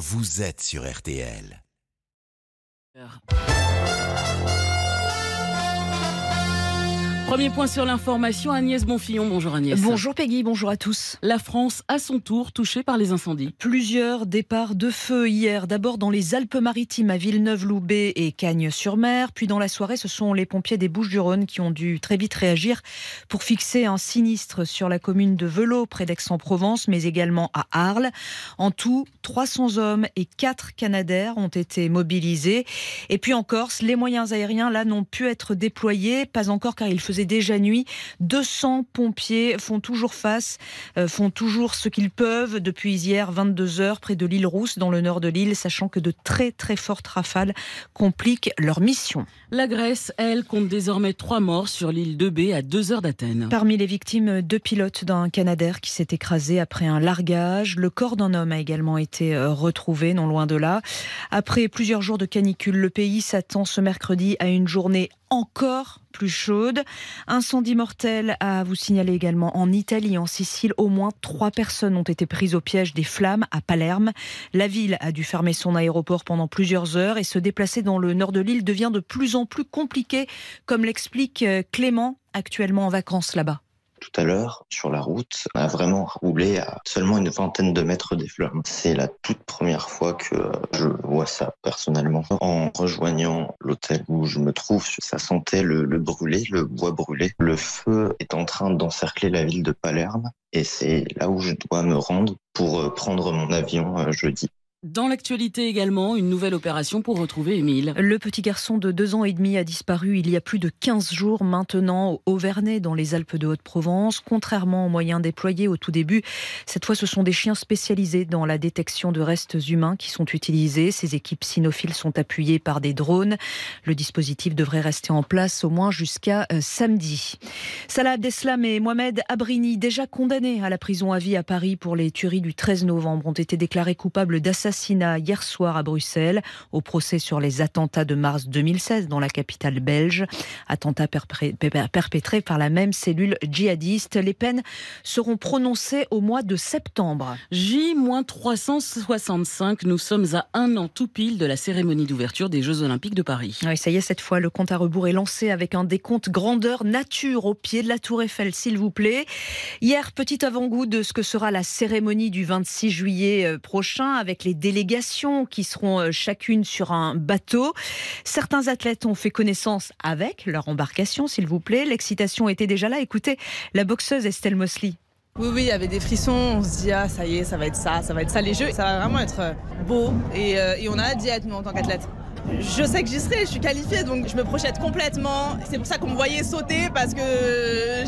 vous êtes sur RTL. Premier point sur l'information, Agnès Bonfillon. Bonjour Agnès. Bonjour Peggy, bonjour à tous. La France, à son tour, touchée par les incendies. Plusieurs départs de feu hier. D'abord dans les Alpes-Maritimes, à Villeneuve-Loubet et Cagnes-sur-Mer. Puis dans la soirée, ce sont les pompiers des Bouches-du-Rhône qui ont dû très vite réagir pour fixer un sinistre sur la commune de Velot, près d'Aix-en-Provence, mais également à Arles. En tout, 300 hommes et 4 Canadaires ont été mobilisés. Et puis en Corse, les moyens aériens, là, n'ont pu être déployés. Pas encore car il faisait déjà nuit. 200 pompiers font toujours face, euh, font toujours ce qu'ils peuvent depuis hier 22 heures près de l'île Rousse dans le nord de l'île, sachant que de très très fortes rafales compliquent leur mission. La Grèce, elle, compte désormais trois morts sur l'île de B à 2 heures d'Athènes. Parmi les victimes, deux pilotes d'un Canadair qui s'est écrasé après un largage. Le corps d'un homme a également été euh, retrouvé, non loin de là. Après plusieurs jours de canicule, le pays s'attend ce mercredi à une journée encore plus chaude. Incendie mortel à vous signaler également en Italie, en Sicile. Au moins trois personnes ont été prises au piège des flammes à Palerme. La ville a dû fermer son aéroport pendant plusieurs heures et se déplacer dans le nord de l'île devient de plus en plus compliqué, comme l'explique euh, Clément, actuellement en vacances là-bas tout à l'heure, sur la route, a vraiment roulé à seulement une vingtaine de mètres des flammes. C'est la toute première fois que je vois ça personnellement. En rejoignant l'hôtel où je me trouve, ça sentait le, le brûlé, le bois brûlé. Le feu est en train d'encercler la ville de Palerme et c'est là où je dois me rendre pour euh, prendre mon avion euh, jeudi. Dans l'actualité également, une nouvelle opération pour retrouver Émile. Le petit garçon de deux ans et demi a disparu il y a plus de 15 jours maintenant au Auvernais dans les Alpes de Haute-Provence. Contrairement aux moyens déployés au tout début, cette fois ce sont des chiens spécialisés dans la détection de restes humains qui sont utilisés. Ces équipes cynophiles sont appuyées par des drones. Le dispositif devrait rester en place au moins jusqu'à euh, samedi. Salah Abdeslam et Mohamed Abrini, déjà condamnés à la prison à vie à Paris pour les tueries du 13 novembre, ont été déclarés coupables d'assassinat assassinat hier soir à Bruxelles, au procès sur les attentats de mars 2016 dans la capitale belge. Attentats perpétrés par la même cellule djihadiste. Les peines seront prononcées au mois de septembre. J-365, nous sommes à un an tout pile de la cérémonie d'ouverture des Jeux Olympiques de Paris. Oui, ça y est, cette fois, le compte à rebours est lancé avec un décompte grandeur nature au pied de la Tour Eiffel, s'il vous plaît. Hier, petit avant-goût de ce que sera la cérémonie du 26 juillet euh, prochain avec les délégations qui seront euh, chacune sur un bateau. Certains athlètes ont fait connaissance avec leur embarcation, s'il vous plaît. L'excitation était déjà là. Écoutez la boxeuse Estelle Mosley. Oui, oui, il y avait des frissons. On se dit, ah, ça y est, ça va être ça, ça va être ça les jeux. Ça va vraiment être euh, beau et, euh, et on a hâte d'y être, nous, en tant qu'athlète. Je sais que j'y serai, je suis qualifiée, donc je me projette complètement. C'est pour ça qu'on me voyait sauter, parce que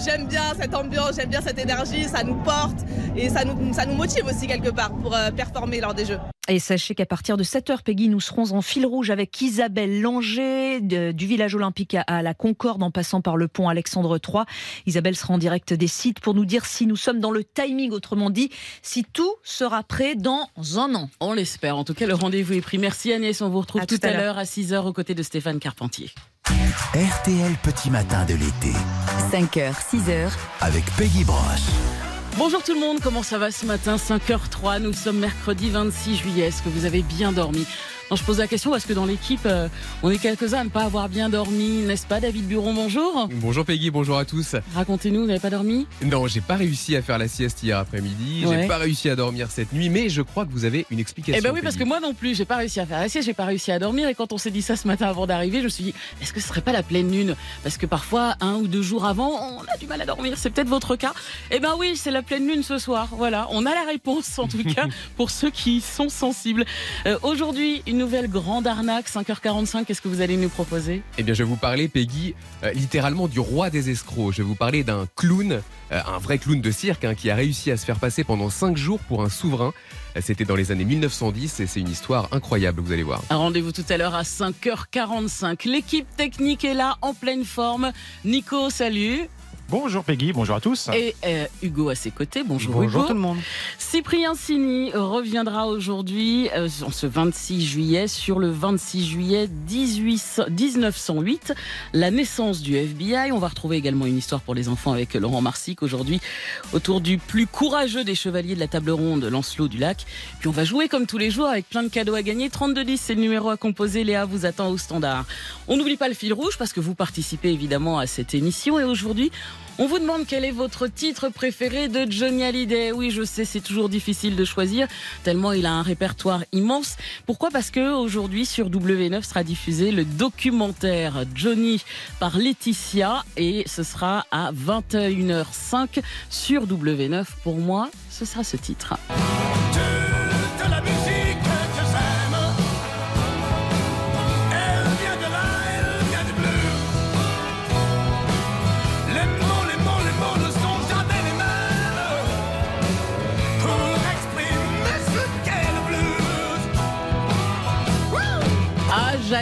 j'aime bien cette ambiance, j'aime bien cette énergie, ça nous porte et ça nous, ça nous motive aussi quelque part pour performer lors des Jeux. Et sachez qu'à partir de 7h, Peggy, nous serons en fil rouge avec Isabelle Langer du village olympique à, la Concorde en passant par le pont Alexandre III. Isabelle sera en direct des sites pour nous dire si nous sommes dans le timing, autrement dit, si tout sera prêt dans un an. On l'espère. En tout cas, le rendez-vous est pris. Merci Agnès. On vous retrouve tout, à l'heure à 6h aux côtés de Stéphane Carpentier. RTL Petit Matin de l'été. 5h, 6h. Avec Peggy Broche. Bonjour tout le monde, comment ça va ce matin? 5h03, nous sommes mercredi 26 juillet. Est-ce que vous avez bien dormi? Je pose la question parce que dans l'équipe, euh, on est quelques-uns à ne pas avoir bien dormi, n'est-ce pas, David Buron? Bonjour. Bonjour Peggy, bonjour à tous. Racontez-nous, vous n'avez pas dormi? Non, j'ai pas réussi à faire la sieste hier après-midi. J'ai pas réussi à dormir cette nuit, mais je crois que vous avez une explication. Eh ben oui, parce que moi non plus, j'ai pas réussi à faire la sieste, j'ai pas réussi à dormir. Et quand on s'est dit ça ce matin avant d'arriver, je me suis dit, est-ce que ce serait pas la pleine lune? Parce que parfois, un ou deux jours avant, on a du mal à dormir. C'est peut-être votre cas. Eh ben oui, c'est la pleine lune ce soir. Voilà, on a la réponse en tout cas pour ceux qui sont sensibles. Euh, aujourd'hui, une nouvelle grande arnaque 5h45, qu'est-ce que vous allez nous proposer? Eh bien, je vais vous parler, Peggy, euh, littéralement du roi des escrocs. Je vais vous parler d'un clown, euh, un vrai clown de cirque, hein, qui a réussi à se faire passer pendant 5 jours pour un souverain. Euh, c'était dans les années 1910 et c'est une histoire incroyable, vous allez voir. Un rendez-vous tout à l'heure à 5h45. L'équipe technique est là, en pleine forme. Nico, salut. Bonjour Peggy, bonjour à tous. Et euh, Hugo à ses côtés. Bonjour, bonjour Hugo. tout le monde. Cyprien Sini reviendra aujourd'hui, euh, en ce 26 juillet, sur le 26 juillet 18, 1908, la naissance du FBI. On va retrouver également une histoire pour les enfants avec Laurent Marsic aujourd'hui autour du plus courageux des chevaliers de la table ronde, Lancelot du Lac. Puis on va jouer comme tous les jours avec plein de cadeaux à gagner. 3210, c'est le numéro à composer. Léa vous attend au standard. On n'oublie pas le fil rouge parce que vous participez évidemment à cette émission et aujourd'hui, on vous demande quel est votre titre préféré de Johnny Hallyday. Oui, je sais, c'est toujours difficile de choisir, tellement il a un répertoire immense. Pourquoi? Parce que aujourd'hui sur W9 sera diffusé le documentaire Johnny par Laetitia et ce sera à 21h05 sur W9. Pour moi, ce sera ce titre.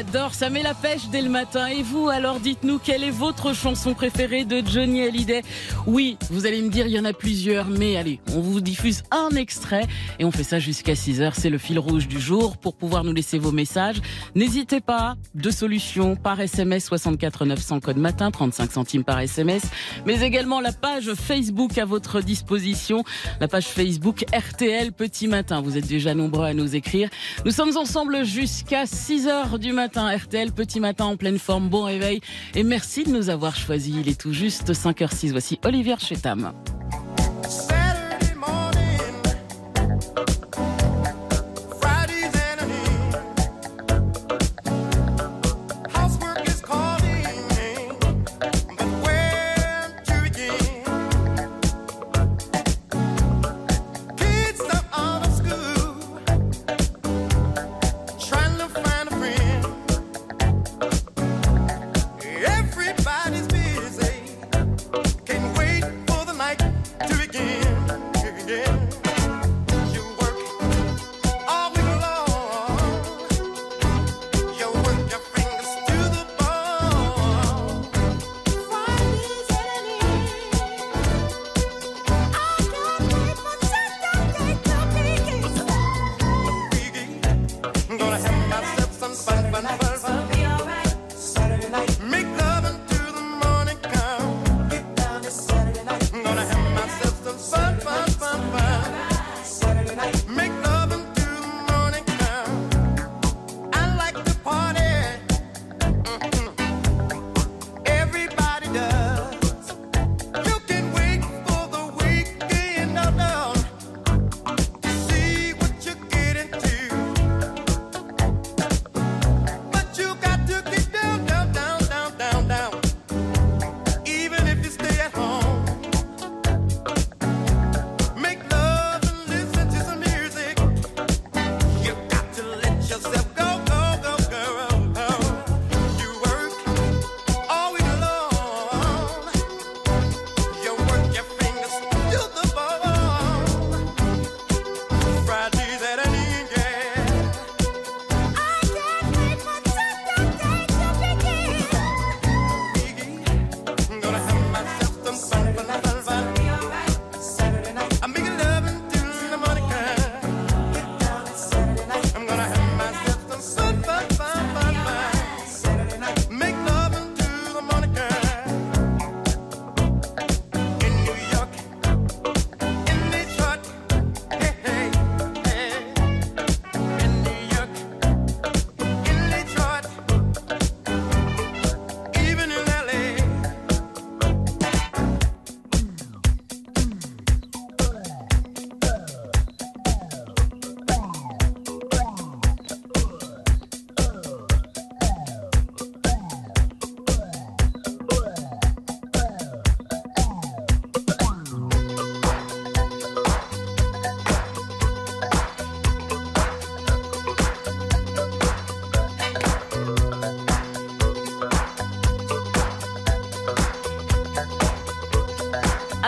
J'adore, ça met la pêche dès le matin. Et vous, alors dites-nous, quelle est votre chanson préférée de Johnny Hallyday? Oui, vous allez me dire, il y en a plusieurs, mais allez, on vous diffuse un extrait et on fait ça jusqu'à 6 heures. C'est le fil rouge du jour pour pouvoir nous laisser vos messages. N'hésitez pas, deux solutions par SMS 64 900 code matin, 35 centimes par SMS, mais également la page Facebook à votre disposition, la page Facebook RTL Petit Matin. Vous êtes déjà nombreux à nous écrire. Nous sommes ensemble jusqu'à 6 heures du matin. RTL Petit Matin en pleine forme. Bon réveil et merci de nous avoir choisis. Il est tout juste 5h06. Voici Olivier Chetam.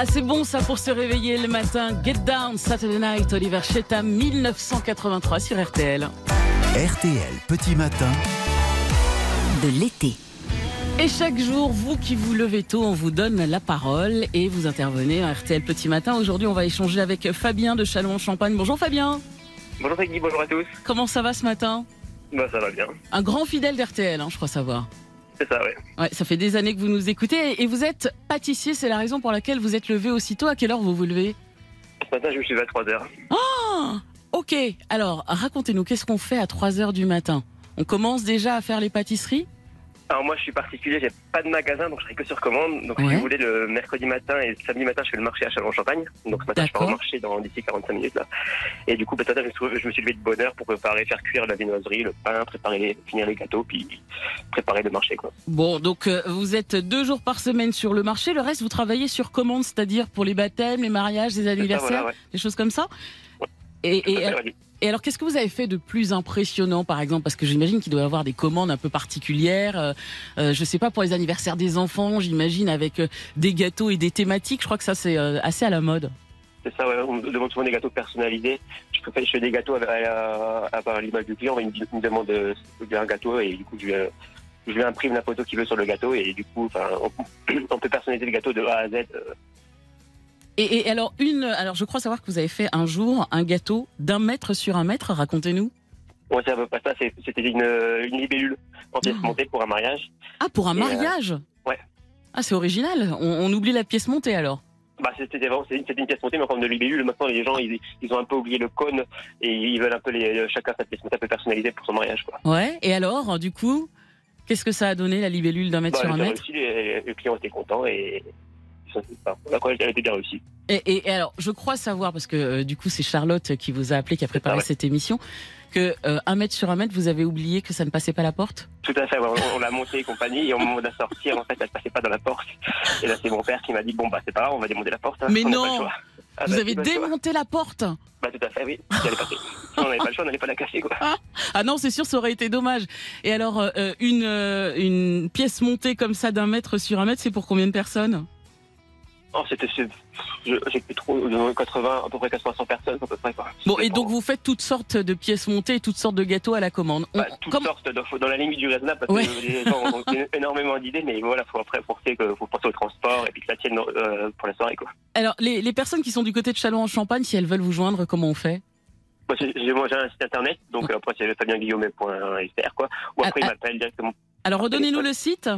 Ah, c'est bon ça pour se réveiller le matin. Get Down Saturday Night, Oliver Chetam, 1983 sur RTL. RTL Petit Matin. De l'été. Et chaque jour, vous qui vous levez tôt, on vous donne la parole et vous intervenez à RTL Petit Matin. Aujourd'hui, on va échanger avec Fabien de Châlons-en-Champagne. Bonjour Fabien. Bonjour Peggy, bonjour à tous. Comment ça va ce matin? Bah ça va bien. Un grand fidèle d'RTL, hein, je crois savoir. C'est ça, ouais. Ouais, ça fait des années que vous nous écoutez et vous êtes pâtissier, c'est la raison pour laquelle vous êtes levé aussitôt. À quelle heure vous vous levez Ce matin, je me suis levé à 3 heures. Ah Ok, alors racontez-nous, qu'est-ce qu'on fait à 3 heures du matin? On commence déjà à faire les pâtisseries? Alors moi, je suis particulier, j'ai pas de magasin, donc je serai que sur commande. Donc si Ouais. vous voulez, le mercredi matin et le samedi matin, je fais le marché à Chalon-Champagne. Donc ce matin, je pars au marché dans d'ici 45 minutes là. Et du coup, bah, ce matin, je me suis- levé de bonne heure pour préparer, faire cuire la viennoiserie, le pain, préparer, les- finir les gâteaux, puis préparer le marché quoi. Bon, donc euh, vous êtes deux jours par semaine sur le marché, le reste vous travaillez sur commande, c'est-à-dire pour les baptêmes, les mariages, les ça, anniversaires, voilà, ouais. des choses comme ça et, à et, fait, ouais. Et alors, qu'est-ce que vous avez fait de plus impressionnant, par exemple? Parce que j'imagine qu'il doit y avoir des commandes un peu particulières. Euh, euh, je sais pas, pour les anniversaires des enfants, j'imagine, avec euh, des gâteaux et des thématiques. Je crois que ça, c'est euh, assez à la mode. C'est ça, ouais. on me demande souvent des gâteaux personnalisés. Je, préfère, je fais des gâteaux à, à l'image du client, il me, il me demande un gâteau et du coup, je je lui imprime la photo qu'il veut sur le gâteau et du coup, on, peut personnaliser le gâteau de A à Z. Et, et alors, une, alors, je crois savoir que vous avez fait un jour un gâteau d'un mètre sur un mètre. Racontez-nous. Ouais, c'est à peu près ça. c'est- C'était une, une libellule en pièces Oh. montées pour un mariage. Ah, pour un Et, euh, mariage ouais. Ah, c'est original. On, on oublie la pièce montée alors. Bah, c'était vraiment c'était une, pièce montée, mais en forme de libellule. Maintenant, les gens, ils, ils ont un peu oublié le cône et ils veulent un peu les, chacun sa pièce montée un peu personnalisée pour son mariage. Quoi. Ouais. Et alors, du coup, qu'est-ce que ça a donné la libellule d'un mètre Bah, sur un mètre? réussi, les, les clients étaient contents et enfin, la elle était bien réussie. et, et- et alors, je crois savoir parce que euh, du coup, c'est Charlotte qui vous a appelé, qui a préparé Ah ouais. cette émission, que euh, un mètre sur un mètre, vous avez oublié que ça ne passait pas la porte? Tout à fait, ouais, on, on l'a monté et compagnie, et au moment de la sortir, en fait, elle passait pas dans la porte. Et là, c'est mon père qui m'a dit, bon, bah, c'est pas grave, on va démonter la porte. hein, Mais non. Ah, vous bah, avez démonté la porte. Bah, tout à fait, oui, on n'avait pas le choix, on n'allait pas la casser, quoi. Ah non, c'est sûr, ça aurait été dommage. Et alors, euh, euh, une euh, une pièce montée comme ça d'un mètre sur un mètre, c'est pour combien de personnes? Oh, c'était, j'ai plus trop, euh, 80, à peu près 80 personnes, à peu près, quoi. Bon, et donc vous faites toutes sortes de pièces montées, et toutes sortes de gâteaux à la commande. On- Bah, toutes comme- sortes, dans, dans la limite du raisonnable, parce Ouais. que les gens ont énormément d'idées, mais voilà, faut après penser que faut penser au transport et puis que ça tienne euh, pour la soirée, quoi. Alors, les, les personnes qui sont du côté de Châlons-en-Champagne, si elles veulent vous joindre, comment on fait? Moi, j'ai, moi, j'ai un site internet, donc euh, après, c'est fabienguillaumet.fr, quoi. Ou Ah, après, ah. il m'appelle directement Alors, redonnez-nous le site.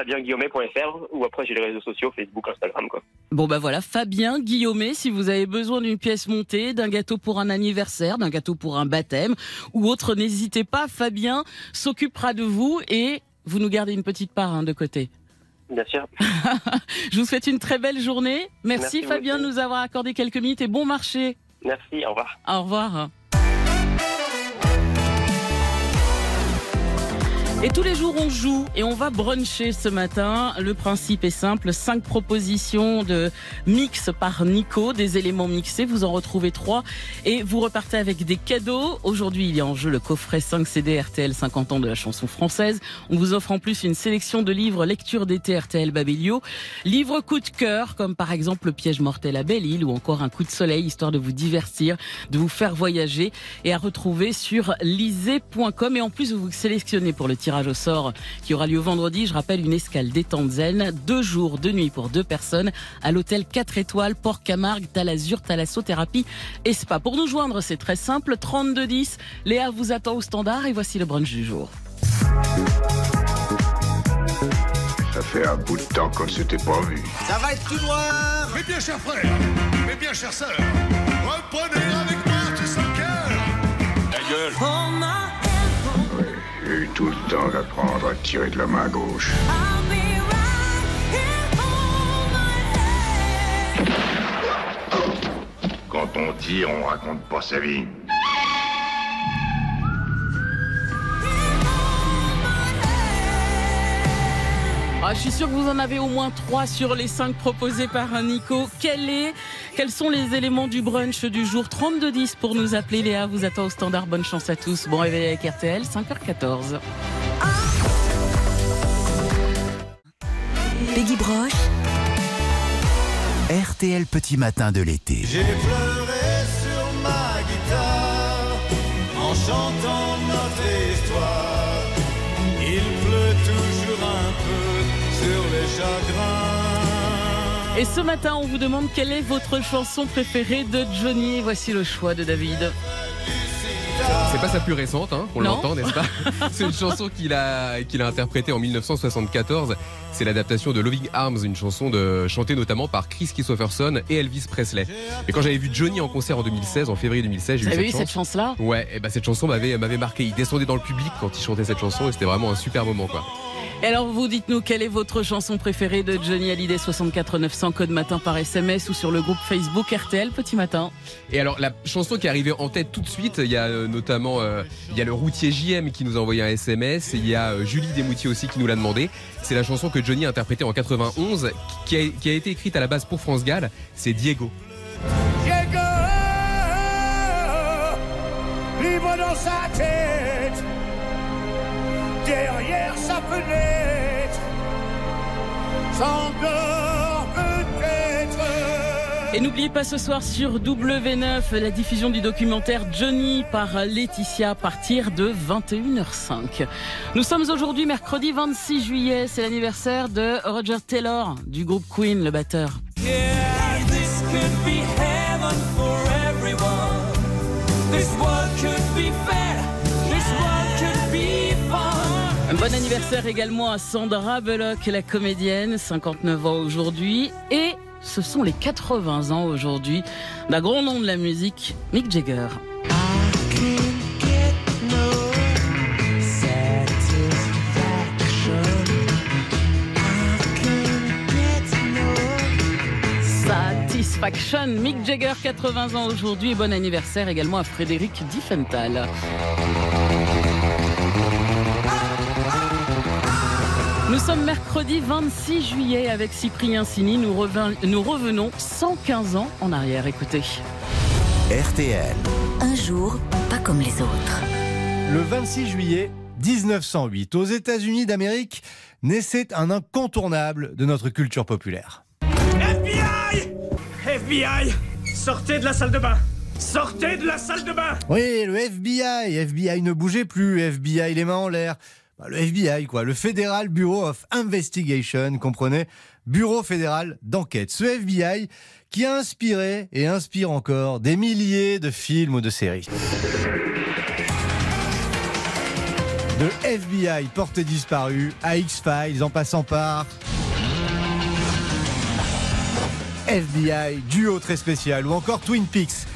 fabienguillaumet.fr, ou après, j'ai les réseaux sociaux, Facebook, Instagram, quoi. Bon, bah voilà, Fabien Guillaumet, si vous avez besoin d'une pièce montée, d'un gâteau pour un anniversaire, d'un gâteau pour un baptême ou autre, n'hésitez pas, Fabien s'occupera de vous et vous nous gardez une petite part hein, de côté. Bien sûr. Je vous souhaite une très belle journée. Merci, Fabien de nous avoir accordé quelques minutes et bon marché. Merci, au revoir. Au revoir. Et tous les jours, on joue et on va bruncher ce matin. Le principe est simple. Cinq propositions de mix par Nico, des éléments mixés. Vous en retrouvez trois et vous repartez avec des cadeaux. Aujourd'hui, il y a en jeu le coffret 5 CD RTL 50 ans de la chanson française. On vous offre en plus une sélection de livres lecture d'été RTL Babelio. Livres coup de cœur, comme par exemple Le piège mortel à Belle-Île ou encore Un coup de soleil, histoire de vous divertir, de vous faire voyager et à retrouver sur lisez.com. Et en plus, vous vous sélectionnez pour le tirage au sort qui aura lieu vendredi. Je rappelle une escale détente zen, deux jours, deux nuits pour deux personnes à l'hôtel 4 étoiles Port Camargue, Talazur, Thalassothérapie et Spa. Pour nous joindre, c'est très simple, 3210. Léa vous attend au standard et voici le brunch du jour. Ça fait un bout de temps qu'on ne s'était pas vu. Ça va être tout noir Mes bien chers frères, mes bien chères sœurs, reprenez avec moi tout son cœur. Ta gueule J'ai eu tout le temps d'apprendre à tirer de la main gauche. Quand on tire, on raconte pas sa vie. Ah, je suis sûre que vous en avez au moins trois sur les cinq proposés par un Nico. Quel est, quels sont les éléments du brunch du jour 3210 pour nous appeler Léa? Vous attend au standard. Bonne chance à tous. Bon réveil avec RTL, 5h14. Peggy Broche, RTL Petit Matin de l'été. J'ai pleuré Et ce matin, on vous demande quelle est votre chanson préférée de Johnny. Voici le choix de David. C'est pas sa plus récente, hein, on l'entend, n'est-ce pas C'est une chanson qu'il a, qu'il a interprétée en 1974. C'est l'adaptation de Loving Arms, une chanson de, chantée notamment par Chris Christopherson et Elvis Presley. Et quand j'avais vu Johnny en concert en 2016, en février 2016, j'ai eu avez eu cette cette chance. chance-là Ouais, et bah cette chanson m'avait m'avait marqué. Il descendait dans le public quand il chantait cette chanson et c'était vraiment un super moment quoi. Et alors, vous dites-nous quelle est votre chanson préférée de Johnny Hallyday 64 900 code matin par SMS ou sur le groupe Facebook RTL Petit Matin? Et alors la chanson qui est arrivée en tête tout de suite, il y a euh, notamment euh, il y a le routier JM qui nous a envoyé un SMS, il y a euh, Julie Desmoutiers aussi qui nous l'a demandé. C'est la chanson que Johnny a interprétée en 91, qui a, été écrite à la base pour France Gall. C'est Diego. Diego, libre dans sa tête, derrière sa fenêtre, peut-être. Et n'oubliez pas ce soir sur W9 la diffusion du documentaire Johnny par Laetitia à partir de 21h05. Nous sommes aujourd'hui mercredi 26 juillet, c'est l'anniversaire de Roger Taylor du groupe Queen, le batteur. Yeah, this could be heaven for everyone. This world could be fair. This world could be fun. Un bon anniversaire également à Sandra Bullock, la comédienne, 59 ans aujourd'hui. Et ce sont les 80 ans aujourd'hui d'un grand nom de la musique, Mick Jagger. Satisfaction, Mick Jagger, 80 ans aujourd'hui et bon anniversaire également à Frédéric Diffenthal. Nous sommes mercredi 26 juillet avec Cyprien Sini. Nous, revin- nous revenons 115 ans en arrière. Écoutez. RTL. Un jour, pas comme les autres. Le 26 juillet 1908, aux États-Unis d'Amérique, naissait un incontournable de notre culture populaire. FBI FBI Sortez de la salle de bain Sortez de la salle de bain Oui, le FBI, FBI ne bougeait plus, FBI les mains en l'air. Bah, le FBI, quoi, le Federal Bureau of Investigation, comprenez? Bureau fédéral d'enquête. Ce FBI qui a inspiré et inspire encore des milliers de films ou de séries. De FBI porté disparu à X-Files en passant par FBI, duo très spécial ou encore Twin Peaks.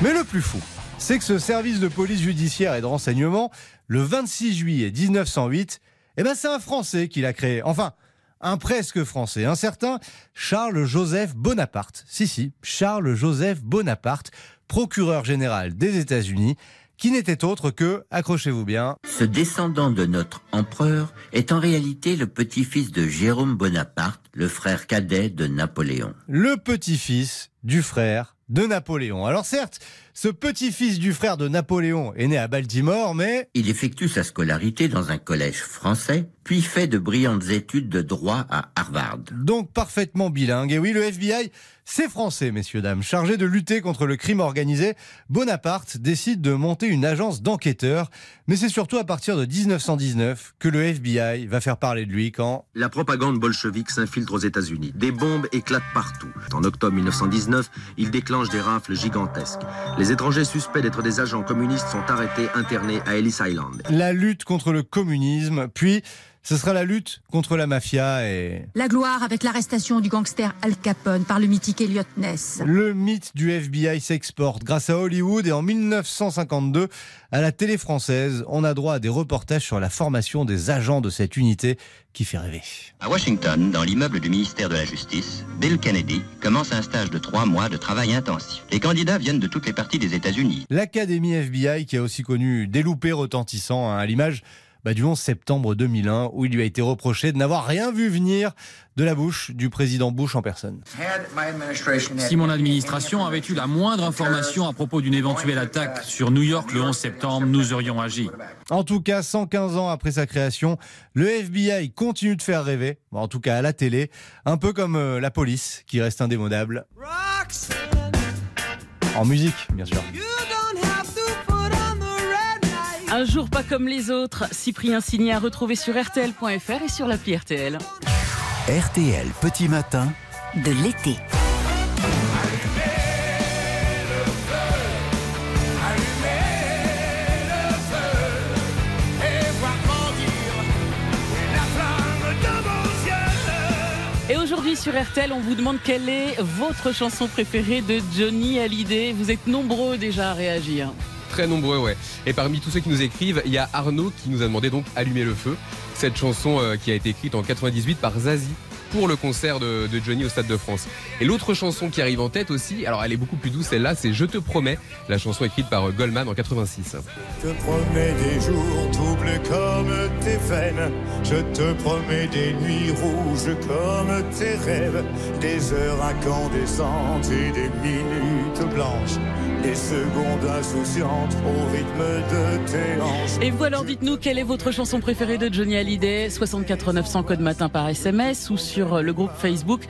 Mais le plus fou, c'est que ce service de police judiciaire et de renseignement, le 26 juillet 1908, eh ben c'est un Français qui l'a créé. Enfin, un presque Français, un certain Charles-Joseph Bonaparte. Si, si, Charles-Joseph Bonaparte, procureur général des États-Unis, qui n'était autre que, accrochez-vous bien, Ce descendant de notre empereur est en réalité le petit-fils de Jérôme Bonaparte, le frère cadet de Napoléon. le petit-fils du frère de Napoléon. Alors certes, ce petit-fils du frère de Napoléon est né à Baltimore, mais Il effectue sa scolarité dans un collège français, puis fait de brillantes études de droit à Harvard. donc parfaitement bilingue. Et oui, le FBI, c'est français, messieurs, dames. Chargé de lutter contre le crime organisé, Bonaparte décide de monter une agence d'enquêteurs. Mais c'est surtout à partir de 1919 que le FBI va faire parler de lui quand La propagande bolchevique s'infiltre aux États-Unis. Des bombes éclatent partout. En octobre 1919, il déclenche des rafles gigantesques. Les étrangers suspects d'être des agents communistes sont arrêtés, internés à Ellis Island. la lutte contre le communisme, puis ce sera la lutte contre la mafia et La gloire avec l'arrestation du gangster Al Capone par le mythique Elliot Ness. Le mythe du FBI s'exporte grâce à Hollywood et en 1952, à la télé française, on a droit à des reportages sur la formation des agents de cette unité qui fait rêver. À Washington, dans l'immeuble du ministère de la Justice, Bill Kennedy commence un stage de trois mois de travail intensif. Les candidats viennent de toutes les parties des États-Unis. L'Académie FBI qui a aussi connu des loupés retentissants hein, à l'image bah, du 11 septembre 2001 où il lui a été reproché de n'avoir rien vu venir de la bouche du président Bush en personne. Si mon administration avait eu la moindre information à propos d'une éventuelle attaque sur New York le 11 septembre, nous aurions agi. En tout cas, 115 ans après sa création, le FBI continue de faire rêver, en tout cas à la télé, un peu comme euh, la police qui reste indémodable. En musique, bien sûr. Un jour pas comme les autres, Cyprien Signé à retrouver sur RTL.fr et sur l'appli RTL. RTL Petit Matin de l'été. Et aujourd'hui sur RTL, on vous demande quelle est votre chanson préférée de Johnny Hallyday. Vous êtes nombreux déjà à réagir. Très nombreux, ouais. Et parmi tous ceux qui nous écrivent, il y a Arnaud qui nous a demandé donc Allumer le feu. Cette chanson euh, qui a été écrite en 98 par Zazie pour le concert de, Johnny au Stade de France. Et l'autre chanson qui arrive en tête aussi, alors elle est beaucoup plus douce celle-là, c'est Je te promets, la chanson écrite par euh, Goldman en 86. Je te promets des jours troublés comme tes veines. Je te promets des nuits rouges comme tes rêves. Des heures incandescentes et des minutes blanches. Des secondes insouciantes au rythme de tes. Et vous alors dites-nous quelle est votre chanson préférée de Johnny Hallyday? 64 900 code matin par SMS ou sur le groupe Facebook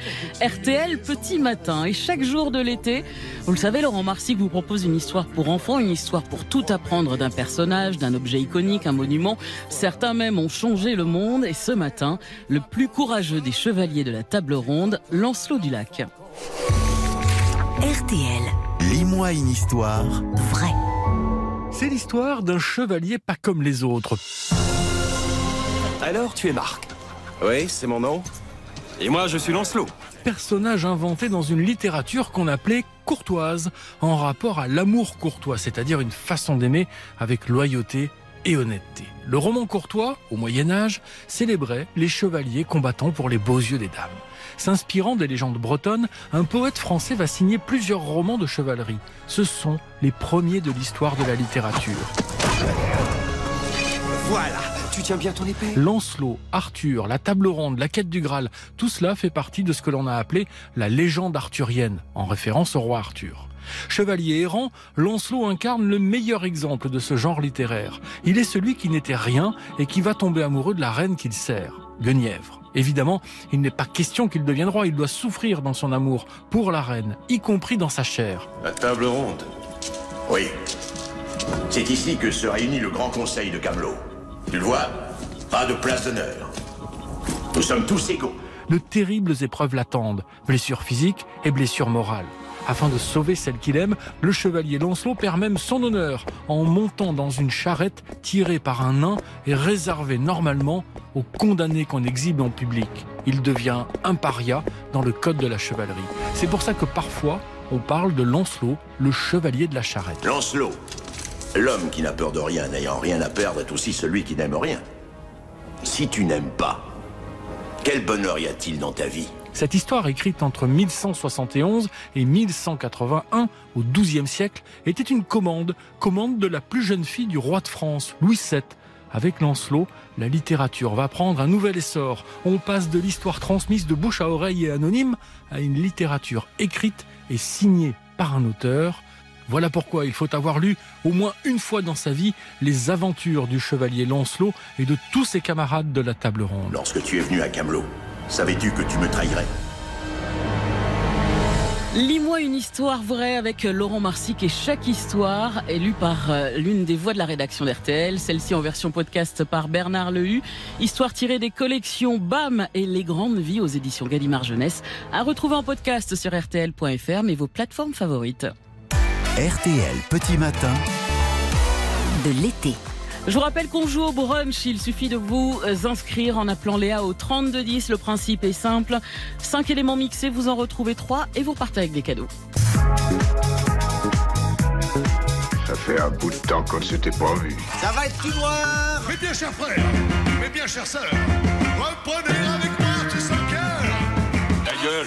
RTL Petit Matin. Et chaque jour de l'été, vous le savez, Laurent Marsic vous propose une histoire pour enfants, une histoire pour tout apprendre d'un personnage, d'un objet iconique, un monument. Certains même ont changé le monde. Et ce matin, le plus courageux des chevaliers de la table ronde, Lancelot du Lac. RTL. Lis-moi une histoire vraie. C'est l'histoire d'un chevalier pas comme les autres. Alors, tu es Marc Oui, c'est mon nom. Et moi, je suis Lancelot. Personnage inventé dans une littérature qu'on appelait courtoise, en rapport à l'amour courtois, c'est-à-dire une façon d'aimer avec loyauté et honnêteté. Le roman courtois, au Moyen Âge, célébrait les chevaliers combattant pour les beaux yeux des dames. S'inspirant des légendes bretonnes, un poète français va signer plusieurs romans de chevalerie. Ce sont les premiers de l'histoire de la littérature. Voilà, tu tiens bien ton épée Lancelot, Arthur, la table ronde, la quête du Graal, tout cela fait partie de ce que l'on a appelé la légende arthurienne, en référence au roi Arthur. Chevalier errant, Lancelot incarne le meilleur exemple de ce genre littéraire. Il est celui qui n'était rien et qui va tomber amoureux de la reine qu'il sert, Guenièvre. Évidemment, il n'est pas question qu'il devienne roi, il doit souffrir dans son amour pour la reine, y compris dans sa chair. La table ronde. Oui. C'est ici que se réunit le grand conseil de Camelot. Tu le vois Pas de place d'honneur. Nous sommes tous égaux. De terribles épreuves l'attendent, blessures physiques et blessures morales. Afin de sauver celle qu'il aime, le chevalier Lancelot perd même son honneur en montant dans une charrette tirée par un nain et réservée normalement aux condamnés qu'on exhibe en public. Il devient un paria dans le code de la chevalerie. C'est pour ça que parfois on parle de Lancelot, le chevalier de la charrette. Lancelot, l'homme qui n'a peur de rien, n'ayant rien à perdre, est aussi celui qui n'aime rien. Si tu n'aimes pas, quel bonheur y a-t-il dans ta vie? Cette histoire, écrite entre 1171 et 1181, au XIIe siècle, était une commande, commande de la plus jeune fille du roi de France, Louis VII. Avec Lancelot, la littérature va prendre un nouvel essor. On passe de l'histoire transmise de bouche à oreille et anonyme à une littérature écrite et signée par un auteur. Voilà pourquoi il faut avoir lu au moins une fois dans sa vie les aventures du chevalier Lancelot et de tous ses camarades de la table ronde. Lorsque tu es venu à Camelot, savais-tu que tu me trahirais Lis-moi une histoire vraie avec Laurent Marsic et chaque histoire est lue par euh, l'une des voix de la rédaction d'RTL, celle-ci en version podcast par Bernard Lehu. Histoire tirée des collections BAM et Les Grandes Vies aux éditions Gallimard Jeunesse. À retrouver en podcast sur RTL.fr mais vos plateformes favorites. RTL Petit Matin de l'été. Je vous rappelle qu'on joue au brunch. Il suffit de vous inscrire en appelant Léa au 3210. Le principe est simple. 5 éléments mixés, vous en retrouvez 3 et vous partez avec des cadeaux. Ça fait un bout de temps qu'on ne s'était pas vu. Ça va être tout noir Mes bien chers frères, mes bien chères sœurs, reprenez avec moi tout son cœur. Ta gueule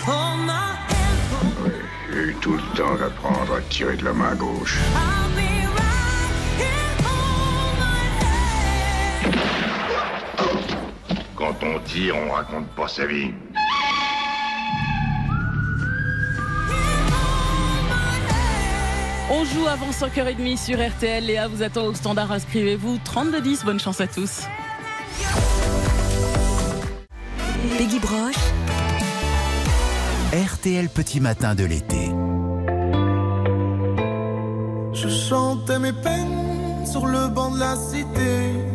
J'ai eu tout le temps d'apprendre à tirer de la main gauche. Quand on tire, on raconte pas sa vie. On joue avant 5h30 sur RTL. Léa vous attend au standard. Inscrivez-vous. 3210. Bonne chance à tous. Peggy Broche. RTL Petit Matin de l'été. Je chantais mes peines sur le banc de la cité.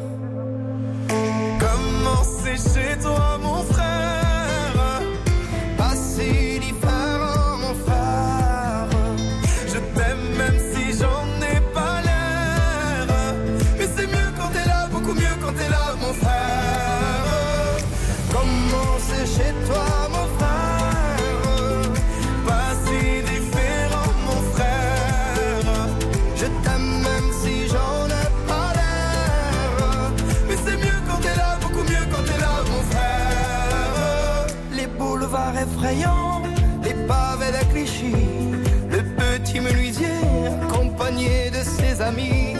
C'est chez toi, mon frère les pavés de Clichy, le petit menuisier accompagné de ses amis.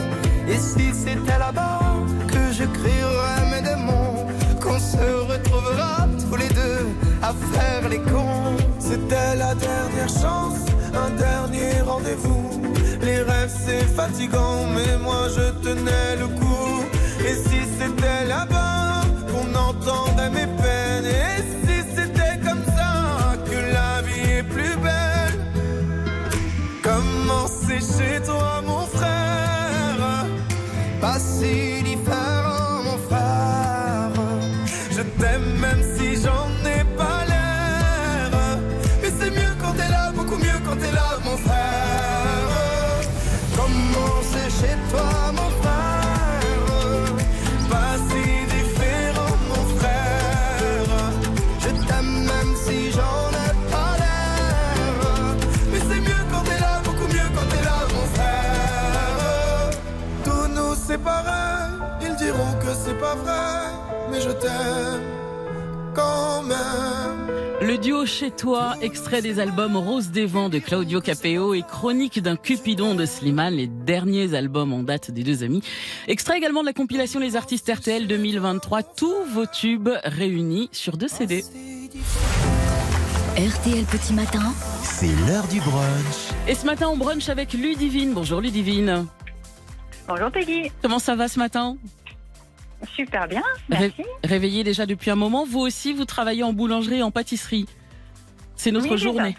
Et si c'était là-bas que je crierais mes démons, qu'on se retrouvera tous les deux à faire les cons. C'était la dernière chance, un dernier rendez-vous. Les rêves c'est fatigant, mais moi je tenais le coup. Et si c'était là-bas qu'on entendait mes peines, chez toi, mon frère. Pas si pas vrai. Mais je t'aime quand même. Le duo Chez toi, extrait des albums Rose des Vents de Claudio Capeo et Chronique d'un Cupidon de Slimane, les derniers albums en date des deux amis. Extrait également de la compilation Les Artistes RTL 2023, tous vos tubes réunis sur deux CD. RTL Petit Matin. C'est l'heure du brunch. Et ce matin, on brunch avec Ludivine. Bonjour Ludivine. Bonjour Peggy. Comment ça va ce matin? Super bien, Ré- merci. Réveillé déjà depuis un moment. Vous aussi, vous travaillez en boulangerie et en pâtisserie. C'est notre Oui, c'est ça, journée.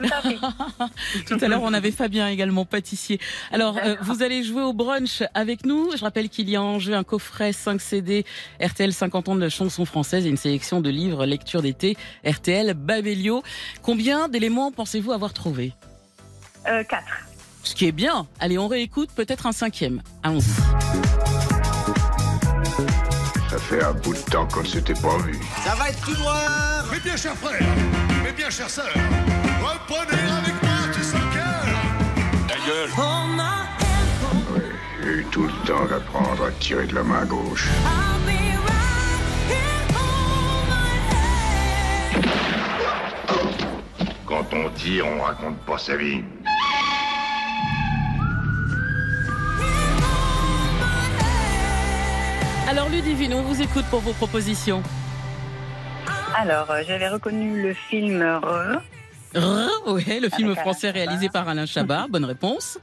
tout à l'heure, on avait Fabien également, pâtissier. Alors, euh, vous allez jouer au brunch avec nous. Je rappelle qu'il y a en jeu un coffret 5 CD RTL 50 ans de chansons françaises et une sélection de livres lecture d'été RTL Babelio. Combien d'éléments pensez-vous avoir trouvé Euh, quatre. Ce qui est bien. Allez, on réécoute peut-être un cinquième. Allons-y. Ça fait un bout de temps qu'on ne s'était pas vu. Ça va être tout noir Mes bien chers frères, mes bien chères sœurs, reprenez avec moi tous en cœur Ta gueule J'ai eu tout le temps d'apprendre à tirer de la main gauche. Quand on tire, on raconte pas sa vie. Alors, Ludivine, on vous écoute pour vos propositions. Alors, euh, j'avais reconnu le film Re. Oui, le film Alain français réalisé par Alain Chabat. Bonne réponse.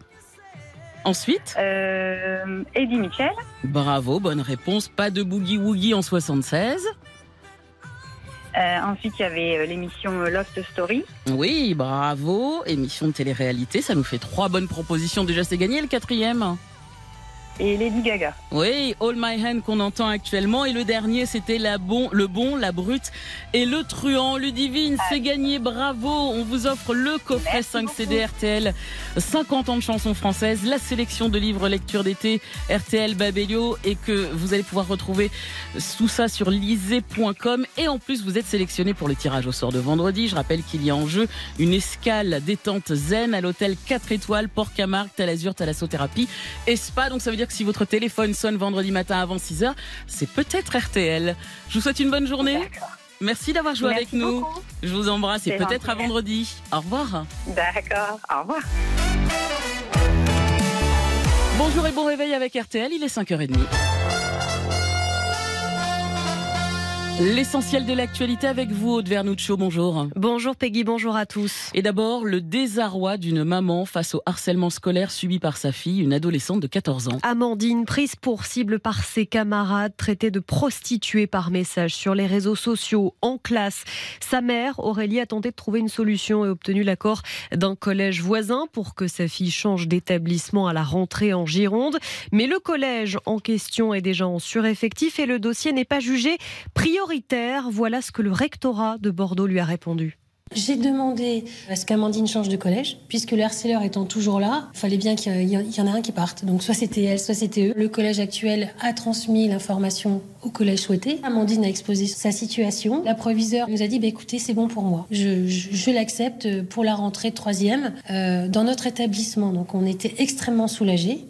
Ensuite Euh, Eddie Mitchell. Bravo, bonne réponse. Pas de boogie woogie en 76. Euh, ensuite, il y avait l'émission Lost Story. Oui, bravo. Émission de télé-réalité, ça nous fait trois bonnes propositions. Déjà, c'est gagné le quatrième. Et Lady Gaga. Oui, All My Hand qu'on entend actuellement. Et le dernier, c'était la bon, le bon, la brute et le truand. Ludivine, c'est gagné, bravo. On vous offre le coffret 5 CD RTL, 50 ans de chansons françaises, la sélection de livres lecture d'été RTL Babelio et que vous allez pouvoir retrouver tout ça sur lisez.com. Et en plus, vous êtes sélectionné pour le tirage au sort de vendredi. Je rappelle qu'il y a en jeu une escale détente zen à l'hôtel 4 étoiles, Port Camargue, Talazur, Thalassothérapie et Spa. Donc ça veut dire que si votre téléphone sonne vendredi matin avant 6 heures, c'est peut-être RTL. Je vous souhaite une bonne journée. Merci d'avoir joué Merci avec nous. Je vous embrasse et peut-être à vendredi. Au revoir. D'accord. Au revoir. Bonjour et bon réveil avec RTL, il est 5h30. L'essentiel de l'actualité avec vous, Aude Vernuccio, bonjour. Bonjour Peggy, bonjour à tous. Et d'abord, le désarroi d'une maman face au harcèlement scolaire subi par sa fille, une adolescente de 14 ans. Amandine, prise pour cible par ses camarades, traitée de prostituée par message sur les réseaux sociaux, en classe. Sa mère, Aurélie, a tenté de trouver une solution et obtenu l'accord d'un collège voisin pour que sa fille change d'établissement à la rentrée en Gironde. Mais le collège en question est déjà en sureffectif et le dossier n'est pas jugé prioritaire. Voilà ce que le rectorat de Bordeaux lui a répondu. J'ai demandé à ce qu'Amandine change de collège, puisque le harceleur étant toujours là, il fallait bien qu'il y en ait un qui parte. Donc soit c'était elle, soit c'était eux. Le collège actuel a transmis l'information au collège souhaité. Amandine a exposé sa situation. La proviseur nous a dit, bah, écoutez, c'est bon pour moi. Je, l'accepte pour la rentrée troisième euh, dans notre établissement. Donc on était extrêmement soulagés.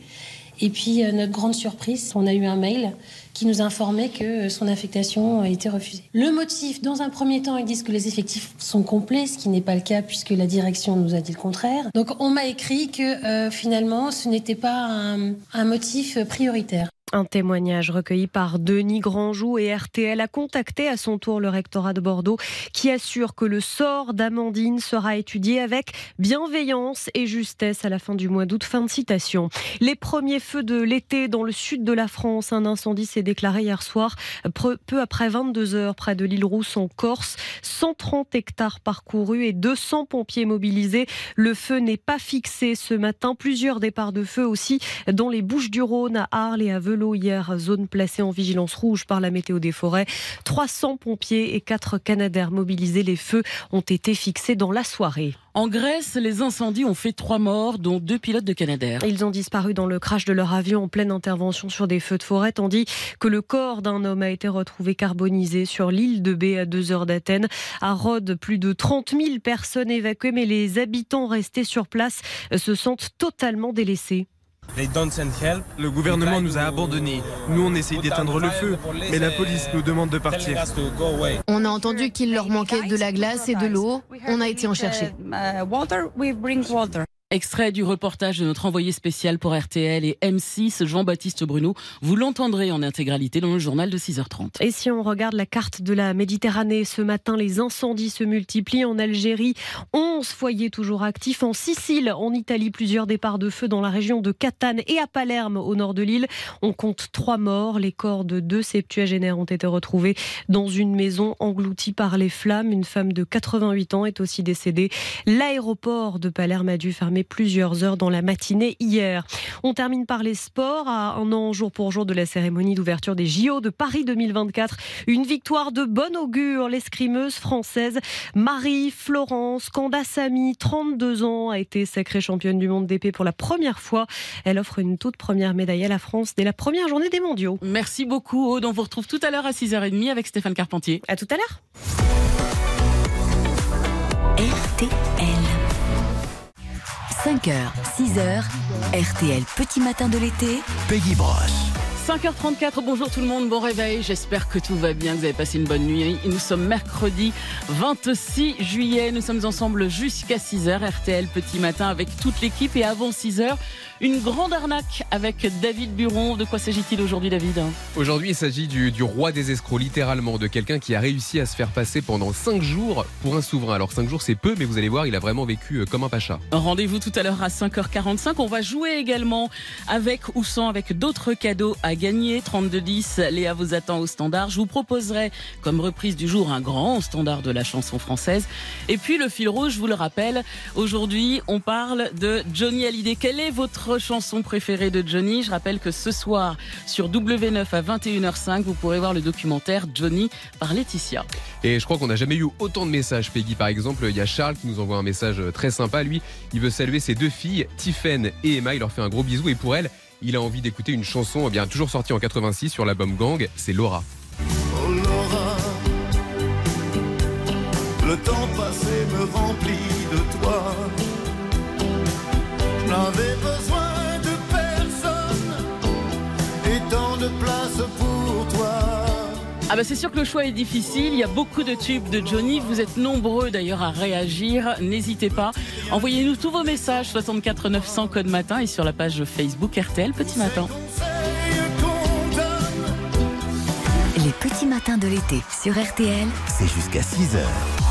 Et puis, euh, notre grande surprise, on a eu un mail qui nous informait que son affectation a été refusée. Le motif, dans un premier temps, ils disent que les effectifs sont complets, ce qui n'est pas le cas puisque la direction nous a dit le contraire. Donc, on m'a écrit que euh, finalement, ce n'était pas un, un motif prioritaire. Un témoignage recueilli par Denis Grandjou et RTL a contacté à son tour le rectorat de Bordeaux qui assure que le sort d'Amandine sera étudié avec bienveillance et justesse à la fin du mois d'août. Fin de citation. Les premiers feux de l'été dans le sud de la France. Un incendie s'est déclaré hier soir, peu après 22 heures, près de l'île Rousse en Corse. 130 hectares parcourus et 200 pompiers mobilisés. Le feu n'est pas fixé ce matin. Plusieurs départs de feu aussi dans les Bouches du Rhône, à Arles et à Velay hier, zone placée en vigilance rouge par la météo des forêts. 300 pompiers et 4 canadaires mobilisés. Les feux ont été fixés dans la soirée. En Grèce, les incendies ont fait trois morts, dont deux pilotes de Canadair. Ils ont disparu dans le crash de leur avion en pleine intervention sur des feux de forêt, tandis que le corps d'un homme a été retrouvé carbonisé sur l'île de B à deux heures d'Athènes. À Rhodes, plus de 30 000 personnes évacuées, mais les habitants restés sur place se sentent totalement délaissés. Le gouvernement nous a abandonnés. Nous, on essaye d'éteindre le feu, mais la police nous demande de partir. On a entendu qu'il leur manquait de la glace et de l'eau. On a été en chercher. Extrait du reportage de notre envoyé spécial pour RTL et M6, Jean-Baptiste Bruno. Vous l'entendrez en intégralité dans le journal de 6h30. Et si on regarde la carte de la Méditerranée, ce matin, les incendies se multiplient. En Algérie, 11 foyers toujours actifs. En Sicile, en Italie, plusieurs départs de feu dans la région de Catane et à Palerme, au nord de l'île. On compte trois morts. Les corps de deux septuagénaires ont été retrouvés dans une maison engloutie par les flammes. Une femme de 88 ans est aussi décédée. L'aéroport de Palerme a dû fermer plusieurs heures dans la matinée hier. On termine par les sports. À un an jour pour jour de la cérémonie d'ouverture des JO de Paris 2024, une victoire de bon augure. L'escrimeuse française Marie-Florence Candassamy, 32 ans, a été sacrée championne du monde d'épée pour la première fois. Elle offre une toute première médaille à la France dès la première journée des mondiaux. Merci beaucoup Aude. On vous retrouve tout à l'heure à 6h30 avec Stéphane Carpentier. À tout à l'heure. RTL. 5h, 6h, RTL Petit Matin de l'été. Peggy Broche. 5h34, bonjour tout le monde, bon réveil, j'espère que tout va bien, que vous avez passé une bonne nuit. Nous sommes mercredi 26 juillet, nous sommes ensemble jusqu'à 6h, RTL Petit Matin avec toute l'équipe et avant 6h, une grande arnaque avec David Buron. De quoi s'agit-il aujourd'hui David Aujourd'hui il s'agit du, du roi des escrocs, littéralement, de quelqu'un qui a réussi à se faire passer pendant 5 jours pour un souverain. Alors 5 jours c'est peu, mais vous allez voir, il a vraiment vécu euh, comme un pacha. Rendez-vous tout à l'heure à 5h45, on va jouer également avec ou sans avec d'autres cadeaux à gagner. 3210, Léa vous attend au standard. Je vous proposerai comme reprise du jour un grand standard de la chanson française. Et puis le fil rouge, je vous le rappelle, aujourd'hui on parle de Johnny Hallyday. Quelle est votre chanson préférée de Johnny Je rappelle que ce soir sur W9 à 21h05, vous pourrez voir le documentaire Johnny par Laetitia. Et je crois qu'on n'a jamais eu autant de messages, Peggy. Par exemple, il y a Charles qui nous envoie un message très sympa. Lui, il veut saluer ses deux filles, Tiffen et Emma. Il leur fait un gros bisou. Et pour elle, il a envie d'écouter une chanson eh bien toujours sortie en 86 sur l'album Gang. C'est Laura. Oh Laura, le temps passé me remplit de toi. Je n'avais Ah bah c'est sûr que le choix est difficile, il y a beaucoup de tubes de Johnny, vous êtes nombreux d'ailleurs à réagir, n'hésitez pas. Envoyez-nous tous vos messages 64 900 code matin et sur la page Facebook RTL Petit Matin. Les petits matins de l'été sur RTL. C'est jusqu'à 6 heures.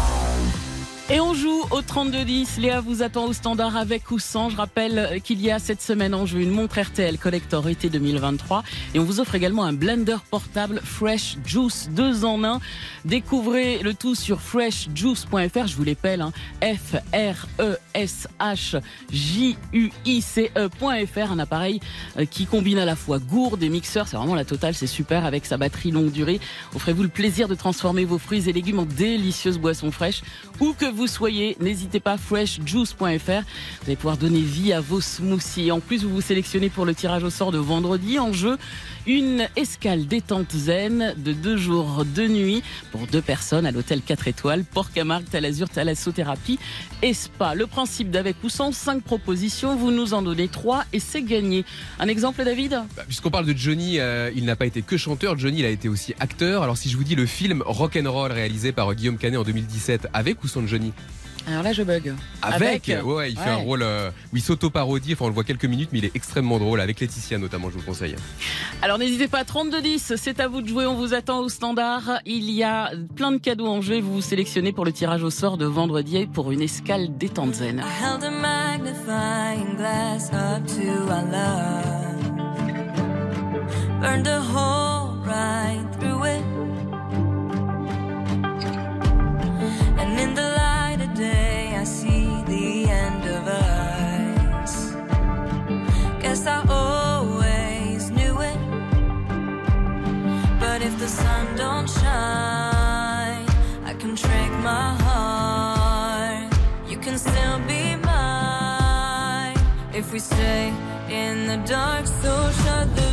Et on joue au 32-10. Léa vous attend au standard avec ou sans. Je rappelle qu'il y a cette semaine en jeu une montre RTL Collector été 2023. Et on vous offre également un blender portable Fresh Juice 2 en 1. Découvrez le tout sur freshjuice.fr. Je vous l'appelle, hein. F-R-E-S-H-J-U-I-C-E.fr. Un appareil euh, qui combine à la fois gourde et mixeur. C'est vraiment la totale, c'est super avec sa batterie longue durée. Offrez-vous le plaisir de transformer vos fruits et légumes en délicieuses boissons fraîches. Où que vous soyez, n'hésitez pas, freshjuice.fr. Vous allez pouvoir donner vie à vos smoothies. En plus, vous vous sélectionnez pour le tirage au sort de vendredi en jeu une escale détente zen de deux jours, deux nuits pour deux personnes à l'hôtel 4 étoiles, Port Camargue, Talazur, Thalassothérapie et Spa. Le principe d'avec ou sans cinq propositions, vous nous en donnez trois et c'est gagné. Un exemple, David? Bah, Puisqu'on parle de Johnny, euh, il n'a pas été que chanteur, Johnny il a été aussi acteur. Alors si je vous dis le film Rock'n'Roll réalisé par Guillaume Canet en 2017, avec ou sans Johnny? Alors là, je bug. Avec, Ouais, ouais, il fait Ouais. un rôle euh, où il s'auto-parodie, enfin on le voit quelques minutes, mais il est extrêmement drôle, avec Laetitia notamment, je vous le conseille. Alors n'hésitez pas, 3210, c'est à vous de jouer, on vous attend au standard. Il y a plein de cadeaux en jeu vous vous sélectionnez pour le tirage au sort de vendredi pour une escale détente zen. held a magnifying glass up to our love. Burned a hole right through it. And in the light day, I see the end of us. Guess I always knew it. But if the sun don't shine, I can trick my heart. You can still be mine if we stay in the dark. So shut the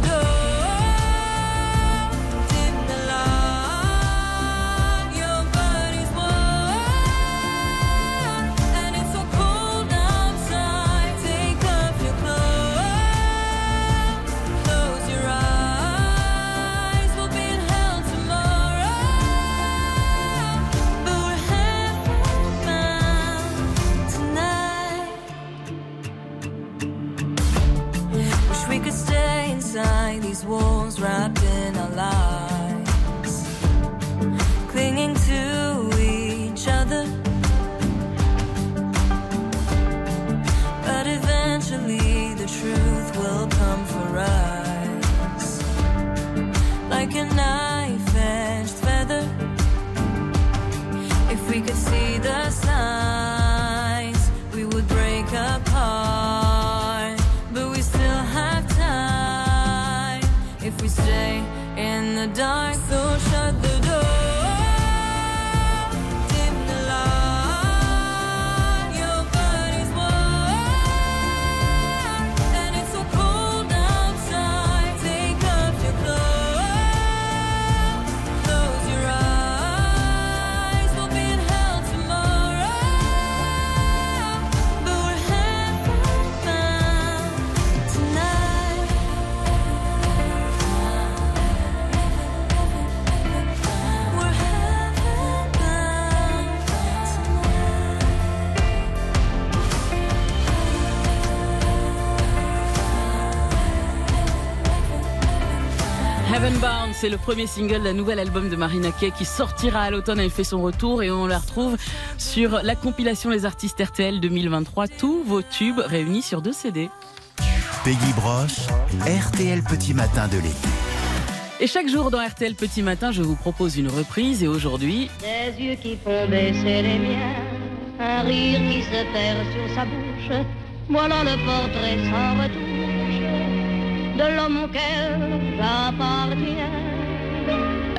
c'est le premier single d'un nouvel album de Marina Kaye qui sortira à l'automne. Elle fait son retour et on la retrouve sur la compilation Les Artistes RTL 2023. Tous vos tubes réunis sur deux CD. Peggy Broche, RTL Petit Matin de l'été. Et chaque jour dans RTL Petit Matin, je vous propose une reprise et aujourd'hui, Des yeux qui font baisser les miens, un rire qui se perd sur sa bouche. Voilà le portrait sans retouche de l'homme auquel j'appartiens.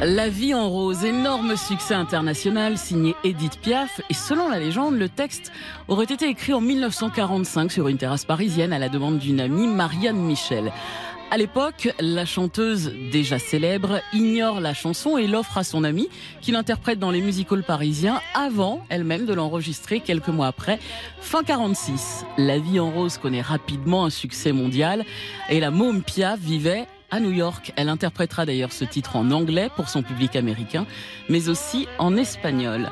La vie en rose, énorme succès international signé Edith Piaf. Et selon la légende, le texte aurait été écrit en 1945 sur une terrasse parisienne à la demande d'une amie, Marianne Michel. À l'époque, la chanteuse, déjà célèbre, ignore la chanson et l'offre à son ami, qui l'interprète dans les musicals parisiens avant elle-même de l'enregistrer quelques mois après. Fin 46, La vie en rose connaît rapidement un succès mondial et la môme Piaf vivait à New York. Elle interprétera d'ailleurs ce titre en anglais pour son public américain, mais aussi en espagnol.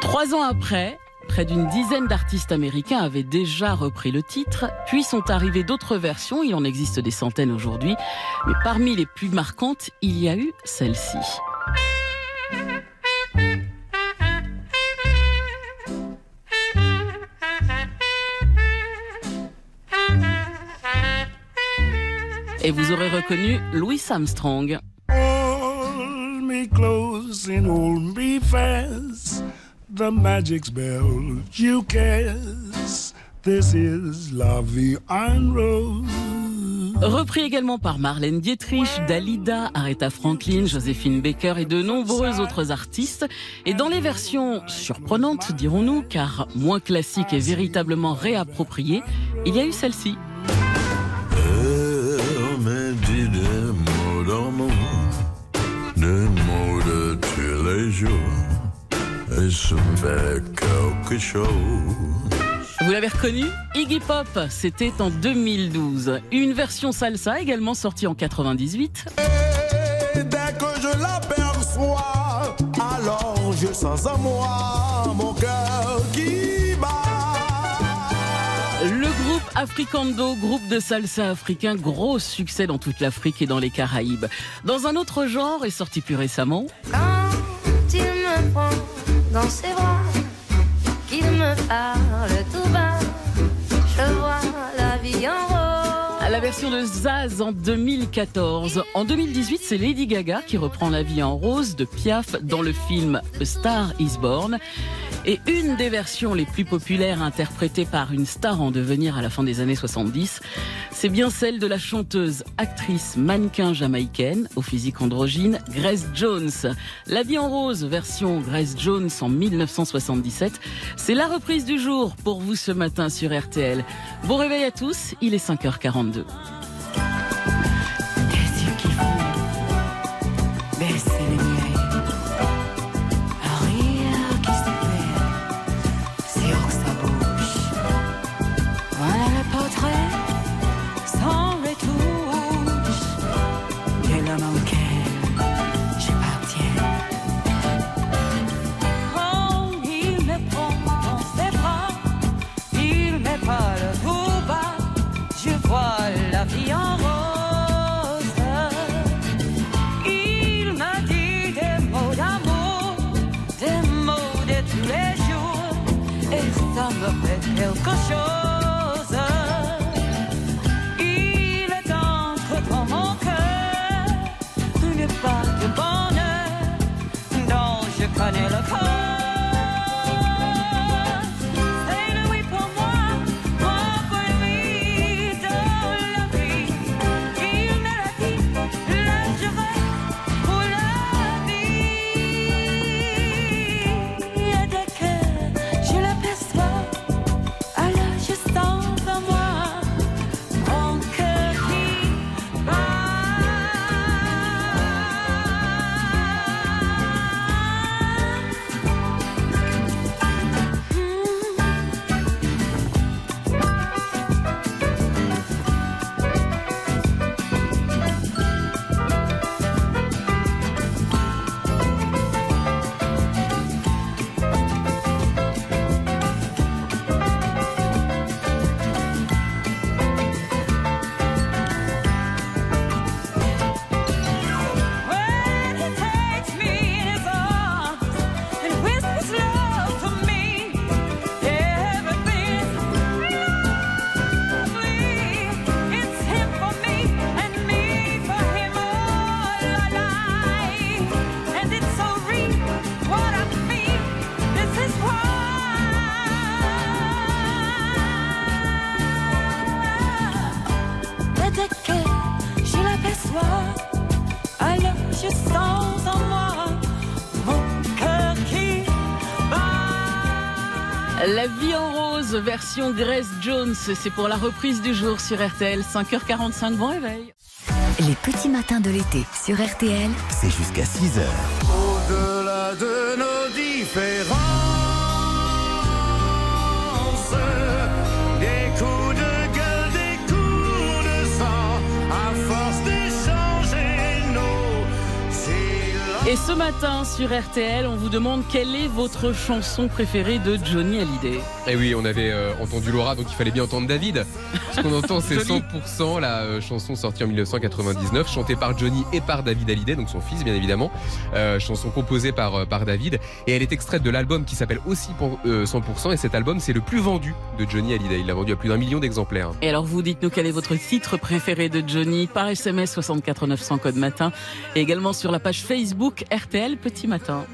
Trois ans après, près d'une dizaine d'artistes américains avaient déjà repris le titre, puis sont arrivées d'autres versions, il en existe des centaines aujourd'hui, mais parmi les plus marquantes, il y a eu celle-ci. Et vous aurez reconnu Louis Armstrong. Hold me close and hold me fast. The magic spell you cast. This is rose. Repris également par Marlène Dietrich, Dalida, Aretha Franklin, Joséphine Baker et de nombreux autres artistes. Et dans les versions surprenantes, dirons-nous, car moins classiques et véritablement réappropriées, il y a eu celle-ci. Et quelque chose. Vous l'avez reconnu Iggy Pop, c'était en 2012. Une version salsa également sortie en 98. Et dès que je l'aperçois, alors je sens en moi mon cœur qui bat. Le groupe Africando, groupe de salsa africain, gros succès dans toute l'Afrique et dans les Caraïbes. Dans un autre genre, est sorti plus récemment. Dans ses bras, qu'il me parle tout bas, je vois la vie en rose. La version de Zaz en 2014. En 2018, c'est Lady Gaga qui reprend La vie en rose de Piaf dans le film A Star is Born. Et une des versions les plus populaires interprétée par une star en devenir à la fin des années 70, c'est bien celle de la chanteuse, actrice, mannequin jamaïcaine au physique androgyne, Grace Jones. La vie en rose, version Grace Jones en 1977, c'est la reprise du jour pour vous ce matin sur RTL. Bon réveil à tous, il est 5h42. Rádio. Fait quelque Jones, c'est pour la reprise du jour sur RTL, 5h45, bon réveil. Les petits matins de l'été sur RTL. C'est jusqu'à 6h. Au-delà de nos Et ce matin sur RTL, on vous demande quelle est votre chanson préférée de Johnny Hallyday. Et oui, on avait euh, entendu Laura, donc il fallait bien entendre David. Ce qu'on entend, c'est Joli. 100% la euh, chanson sortie en 1999, chantée par Johnny et par David Hallyday, donc son fils bien évidemment. Euh, chanson composée par, euh, par David. Et elle est extraite de l'album qui s'appelle aussi pour- euh, 100%. Et cet album, c'est le plus vendu de Johnny Hallyday. Il l'a vendu à plus d'un million d'exemplaires. Et alors vous dites-nous quel est votre titre préféré de Johnny par SMS 64 900 code matin et également sur la page Facebook RTL Petit Matin.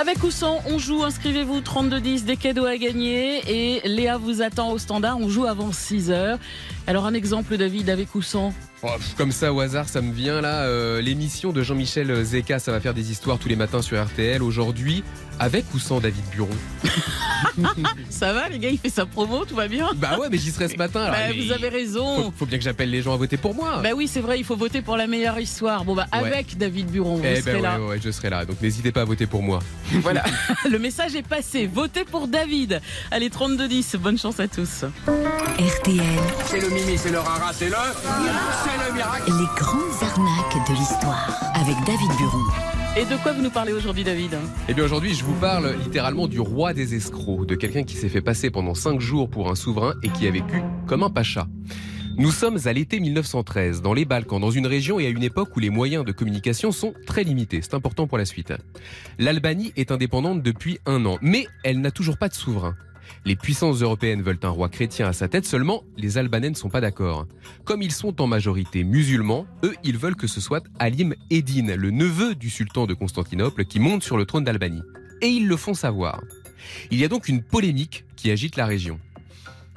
Avec ou sans, on joue, inscrivez-vous 3210 des cadeaux à gagner et Léa vous attend au standard, on joue avant 6 heures. Alors un exemple David avec ou sans Oh, comme ça au hasard, ça me vient là. euh, L'émission de Jean-Michel Zeka, ça va faire des histoires tous les matins sur RTL. Aujourd'hui, avec ou sans David Buron Ça va les gars, il fait sa promo, tout va bien Bah ouais, mais j'y serai ce matin. alors, Bah, vous avez raison. Faut, faut bien que j'appelle les gens à voter pour moi. Bah oui, c'est vrai, il faut voter pour la meilleure histoire. Bon bah Ouais. avec David Buron, vous Eh serez ben là. ouais, ouais, je serai là. Donc n'hésitez pas à voter pour moi. Voilà, le message est passé. Votez pour David. Allez, 32-10, bonne chance à tous. RTL, C'est le mimi, c'est le rara, c'est le. C'est le miracle. les grandes arnaques de l'histoire. Avec David Buron. Et de quoi vous nous parlez aujourd'hui, David Eh bien aujourd'hui, je vous parle littéralement du roi des escrocs, de quelqu'un qui s'est fait passer pendant 5 jours pour un souverain et qui a vécu comme un pacha. Nous sommes à l'été 1913, dans les Balkans, dans une région et à une époque où les moyens de communication sont très limités. C'est important pour la suite. L'Albanie est indépendante depuis un an, mais elle n'a toujours pas de souverain. Les puissances européennes veulent un roi chrétien à sa tête, seulement les Albanais ne sont pas d'accord. Comme ils sont en majorité musulmans, eux, ils veulent que ce soit Halim Eddin, le neveu du sultan de Constantinople, qui monte sur le trône d'Albanie. Et ils le font savoir. Il y a donc une polémique qui agite la région.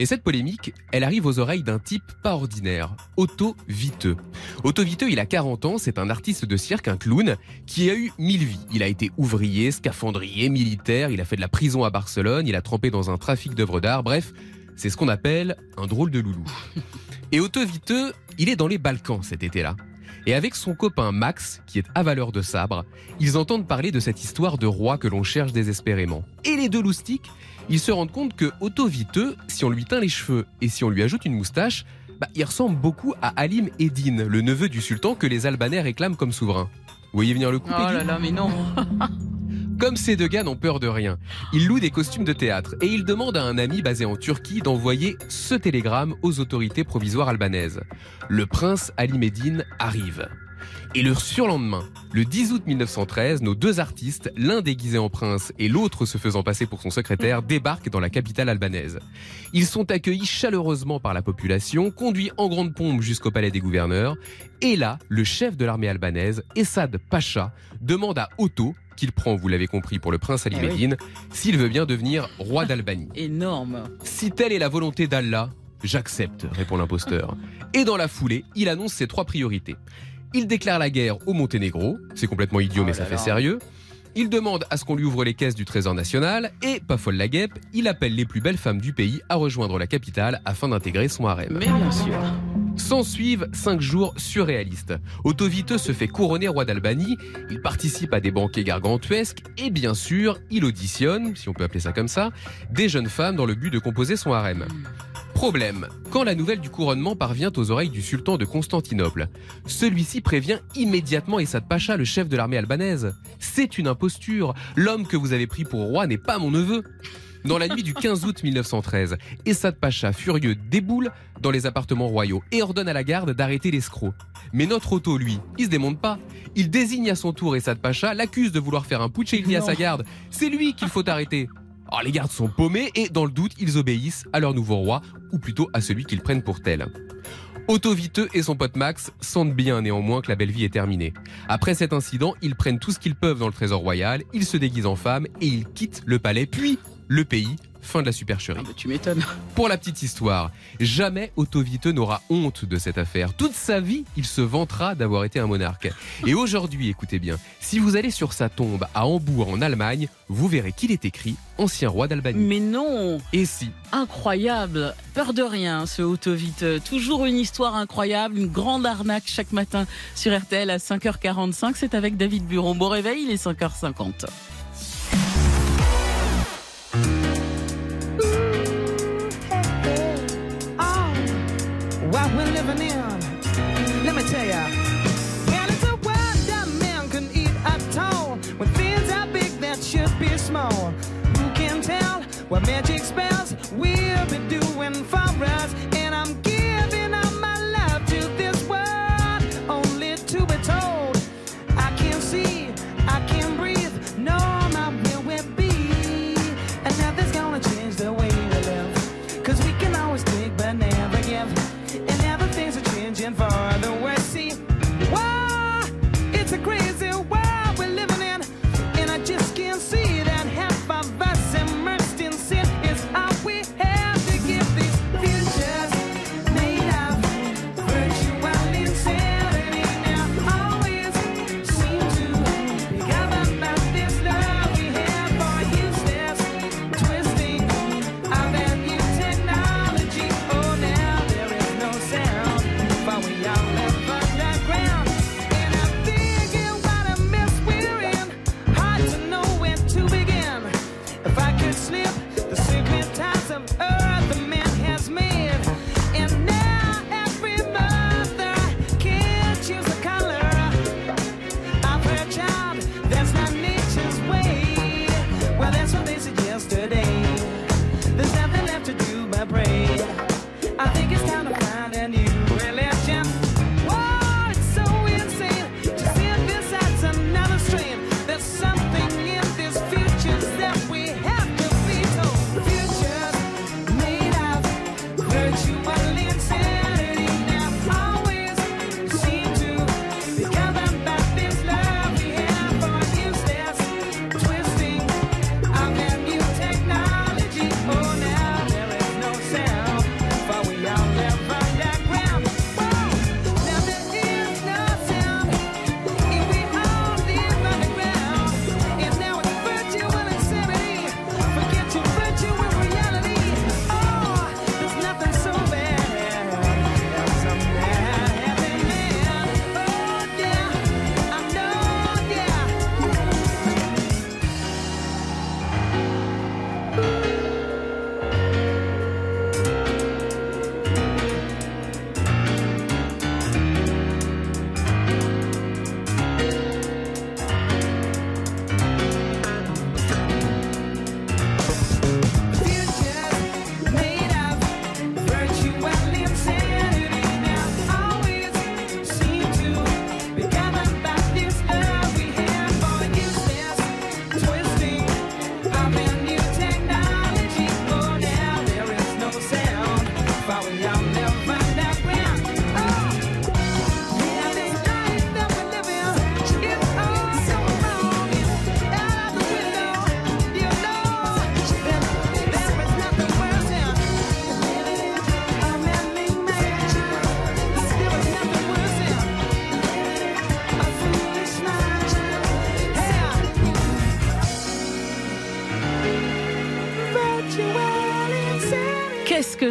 Et cette polémique, elle arrive aux oreilles d'un type pas ordinaire, Otto Viteux. Otto Viteux, il a 40 ans, c'est un artiste de cirque, un clown, qui a eu mille vies. Il a été ouvrier, scaphandrier, militaire, il a fait de la prison à Barcelone, il a trempé dans un trafic d'œuvres d'art, bref, c'est ce qu'on appelle un drôle de loulou. Et Otto Viteux, il est dans les Balkans cet été-là. Et avec son copain Max, qui est avaleur de sabre, ils entendent parler de cette histoire de roi que l'on cherche désespérément. Et les deux loustiques, ils se rendent compte que Otto Viteux, si on lui teint les cheveux et si on lui ajoute une moustache, bah, il ressemble beaucoup à Halim Eddin, le neveu du sultan que les Albanais réclament comme souverain. Vous voyez venir le coup Oh là là, mais non. Comme ces deux gars n'ont peur de rien, ils louent des costumes de théâtre et ils demandent à un ami basé en Turquie d'envoyer ce télégramme aux autorités provisoires albanaises. Le prince Ali Medine arrive. Et le surlendemain, le 10 août 1913, nos deux artistes, l'un déguisé en prince et l'autre se faisant passer pour son secrétaire, débarquent dans la capitale albanaise. Ils sont accueillis chaleureusement par la population, conduits en grande pompe jusqu'au palais des gouverneurs. Et là, le chef de l'armée albanaise, Essad Pacha, demande à Otto, qu'il prend, vous l'avez compris, pour le prince Ali Eh oui. Medine, s'il veut bien devenir roi d'Albanie. Énorme. Si telle est la volonté d'Allah, j'accepte, répond l'imposteur. Et dans la foulée, il annonce ses trois priorités. Il déclare la guerre au Monténégro, c'est complètement idiot Oh mais ça fait sérieux. Il demande à ce qu'on lui ouvre les caisses du Trésor national et, pas folle la guêpe, il appelle les plus belles femmes du pays à rejoindre la capitale afin d'intégrer son harem. Mais bien sûr. S'en suivent cinq jours surréalistes. Otto Viteux se fait couronner roi d'Albanie, il participe à des banquets gargantuesques et bien sûr, il auditionne, si on peut appeler ça comme ça, des jeunes femmes dans le but de composer son harem. Problème, quand la nouvelle du couronnement parvient aux oreilles du sultan de Constantinople, celui-ci prévient immédiatement Essad Pacha, le chef de l'armée albanaise. C'est une imposture, l'homme que vous avez pris pour roi n'est pas mon neveu. Dans la nuit du 15 août 1913, Essad Pacha, furieux, déboule dans les appartements royaux et ordonne à la garde d'arrêter l'escroc. Mais notre Otto, lui, il se démonte pas. Il désigne à son tour Essad Pacha, l'accuse de vouloir faire un putsch et il dit à sa garde C'est lui qu'il faut arrêter. Alors les gardes sont paumés et dans le doute, ils obéissent à leur nouveau roi, ou plutôt à celui qu'ils prennent pour tel. Otto Viteux et son pote Max sentent bien néanmoins que la belle vie est terminée. Après cet incident, ils prennent tout ce qu'ils peuvent dans le trésor royal, ils se déguisent en femmes et ils quittent le palais, puis le pays. Fin de la supercherie. Tu m'étonnes. Pour la petite histoire, jamais Otto Viteux n'aura honte de cette affaire. Toute sa vie, il se vantera d'avoir été un monarque. Et aujourd'hui, écoutez bien, si vous allez sur sa tombe à Hambourg en Allemagne, vous verrez qu'il est écrit ancien roi d'Albanie. Mais non Et si Incroyable. Peur de rien, ce Autovite. Toujours une histoire incroyable, une grande arnaque chaque matin sur RTL à 5h45. C'est avec David Buron. Bon réveil, il est 5h50. small. Who can tell what magic spells?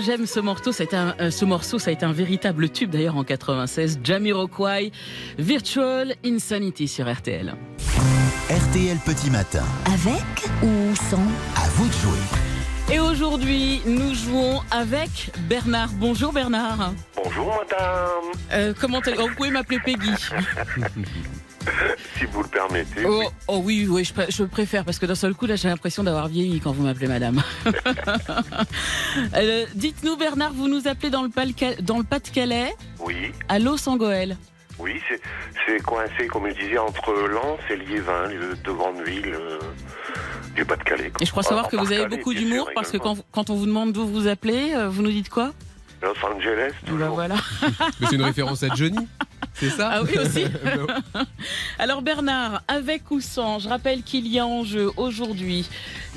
Que j'aime ce morceau ça a été un, euh, Ce morceau, ça a été un véritable tube d'ailleurs en 96. Jamiroquai, Virtual Insanity sur RTL. RTL Petit Matin. Avec ou sans À vous de jouer. Et aujourd'hui, nous jouons avec Bernard. Bonjour Bernard. Bonjour madame, Euh, comment oh, Vous pouvez m'appeler Peggy. si vous le permettez. Oh, oh oui, oui, je, pr- je préfère parce que d'un seul coup, là, j'ai l'impression d'avoir vieilli quand vous m'appelez madame. Euh, Dites-nous Bernard, vous nous appelez dans le, Palca- dans le Pas-de-Calais, Oui, à Los-en-Goël. oui, c'est- coincé, comme je disais, entre Lens et Liévin, les deux grandes villes euh, du Pas-de-Calais. Et je crois savoir que vous avez beaucoup d'humour parce que quand, quand on vous demande d'où vous appelez, euh, vous nous dites quoi? Los Angeles, Eh ben voilà. Mais c'est une référence à Johnny, c'est ça Ah oui aussi. Alors Bernard, avec ou sans, je rappelle qu'il y a en jeu aujourd'hui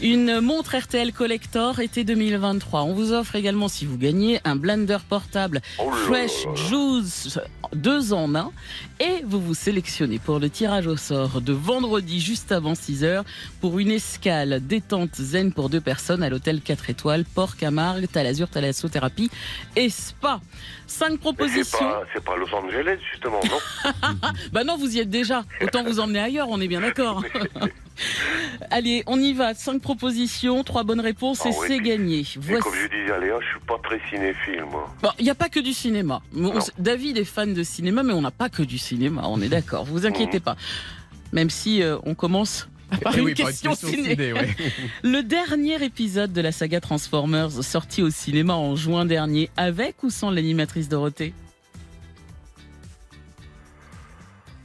une montre RTL Collector été 2023. On vous offre également, si vous gagnez, un blender portable Fresh Juice 2 en 1 et vous vous sélectionnez pour le tirage au sort de vendredi juste avant 6 heures pour une escale détente zen pour deux personnes à l'hôtel 4 étoiles Port Camargue, Talazur, Thalassothérapie et Spa. Cinq c'est propositions. pas, c'est pas Los Angeles, justement, non bah non, vous y êtes déjà. Autant vous emmener ailleurs, on est bien d'accord. Allez, on y va. Cinq propositions, trois bonnes réponses Ah et ouais, c'est gagné. Voici. comme je disais à Léa, je suis pas très cinéphile, moi. Bon, il n'y a pas que du cinéma. On- David est fan de cinéma, mais on n'a pas que du cinéma, on est d'accord. Vous inquiétez Mhm. pas. Même si euh, on commence Par Eh une oui, par une question question ciné. ciné, ouais. Le dernier épisode de la saga Transformers sorti au cinéma en juin dernier, avec ou sans l'animatrice Dorothée?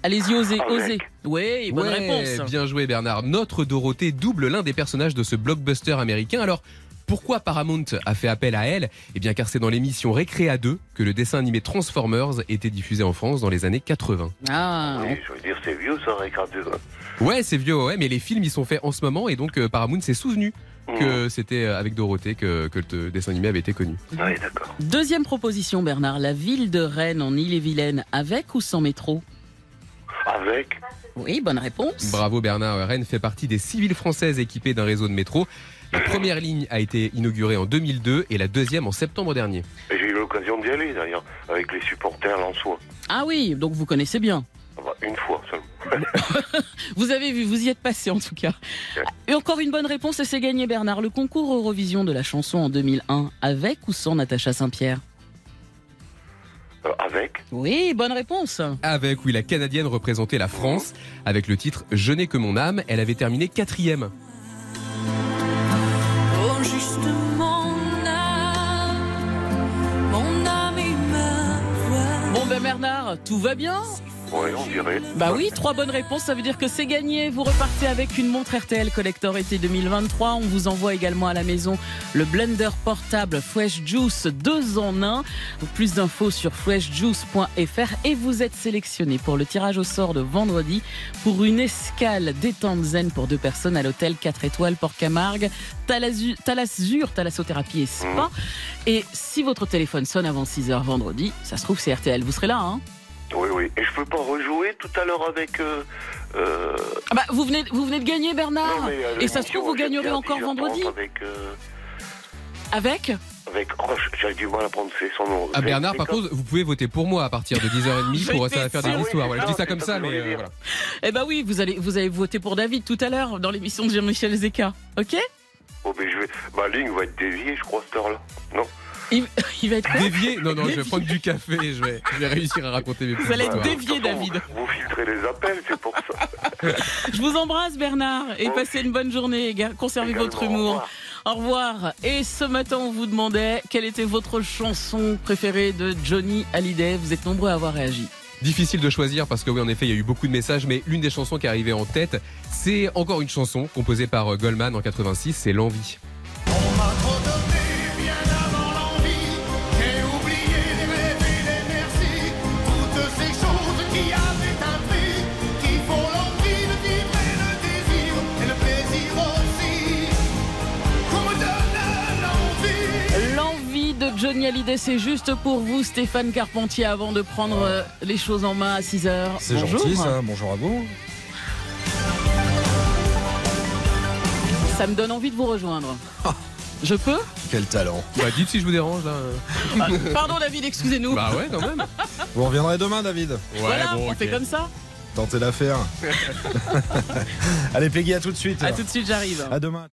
Allez-y, osez, Avec. osez. Oui, bonne Ouais, réponse. Bien joué Bernard. Notre Dorothée double l'un des personnages de ce blockbuster américain. Alors, pourquoi Paramount a fait appel à elle? Eh bien car c'est dans l'émission Récréa 2 que le dessin animé Transformers était diffusé en France dans les années 80. Ah, Oui, je veux dire, c'est vieux ça, Ricard 2. Ouais, c'est vieux, ouais, mais les films ils sont faits en ce moment et donc euh, Paramount s'est souvenu que c'était euh, avec Dorothée que, que le dessin animé avait été connu. Oui, d'accord. Deuxième proposition, Bernard. La ville de Rennes en Ille-et-Vilaine, avec ou sans métro? Avec Oui, bonne réponse. Bravo Bernard, Rennes fait partie des civils françaises équipées d'un réseau de métro. La première ligne a été inaugurée en 2002 et la deuxième en septembre dernier. J'ai eu l'occasion d'y aller d'ailleurs, avec les supporters lensois. Ah oui, donc vous connaissez bien. Ah bah, Une fois seulement. Vous avez vu, vous y êtes passé en tout cas. Et encore une bonne réponse et c'est gagné Bernard. Le concours Eurovision de la chanson en 2001, avec ou sans Natacha Saint-Pierre? Avec Oui, bonne réponse. Avec, oui, la Canadienne représentait la France avec le titre Je n'ai que mon âme. Elle avait terminé quatrième. Oh, juste mon âme, mon âme et ma voix. Bon ben Bernard, tout va bien? Oui, on dirait. Bah oui, trois bonnes réponses, ça veut dire que c'est gagné. Vous repartez avec une montre RTL Collector été 2023. On vous envoie également à la maison le blender portable Fresh Juice 2 en 1. Plus d'infos sur freshjuice.fr et vous êtes sélectionné pour le tirage au sort de vendredi pour une escale détente zen pour deux personnes à l'hôtel 4 étoiles Port Camargue, Talasur, Thalassothérapie et Spa. Et si votre téléphone sonne avant 6h vendredi, ça se trouve c'est RTL. Vous serez là, hein Oui, oui. Et je peux pas rejouer tout à l'heure avec. Euh, euh, Ah bah, vous, venez, vous venez de gagner, Bernard. non, mais, euh, Et ça se trouve, vous gagnerez encore vendredi. 10h30 Avec. euh, Avec avec oh, j'ai du mal à prononcer son nom. Ah Bernard, par contre, vous pouvez voter pour moi à partir de 10h30 pour ça va faire des histoires. Voilà, je dis ça comme ça, mais euh, voilà. Eh bah oui, vous allez, vous allez voter pour David tout à l'heure dans l'émission de Jean-Michel Zeka. Ok? Oh, mais je vais. Ma ligne va être déviée, je crois, cette heure-là. Non? Il, il va être quoi Dévié Non, non, je vais prendre du café et je vais, je vais réussir à raconter mes Vous allez être dévié. David. Vous filtrez les appels, c'est pour ça. Je vous embrasse, Bernard, et passez une bonne journée. Conservez Également, votre au humour. Au revoir. Et ce matin, on vous demandait quelle était votre chanson préférée de Johnny Hallyday. Vous êtes nombreux à avoir réagi. Difficile de choisir parce que oui, en effet, il y a eu beaucoup de messages, mais l'une des chansons qui est arrivée en tête, c'est encore une chanson composée par euh, Goldman en 86, c'est L'envie. Johnny Hallyday, c'est juste pour vous, Stéphane Carpentier, avant de prendre euh, les choses en main à 6 heures. C'est Bonjour. gentil ça, bonjour à vous. Ça me donne envie de vous rejoindre. Je peux? Quel talent. Bah, dites si je vous dérange là. Ah, Pardon David, excusez-nous. Bah ouais, quand même. Vous reviendrez demain David voilà, on fait comme ça. Tentez l'affaire. Allez Peggy, à tout de suite. À tout de suite, j'arrive. À demain.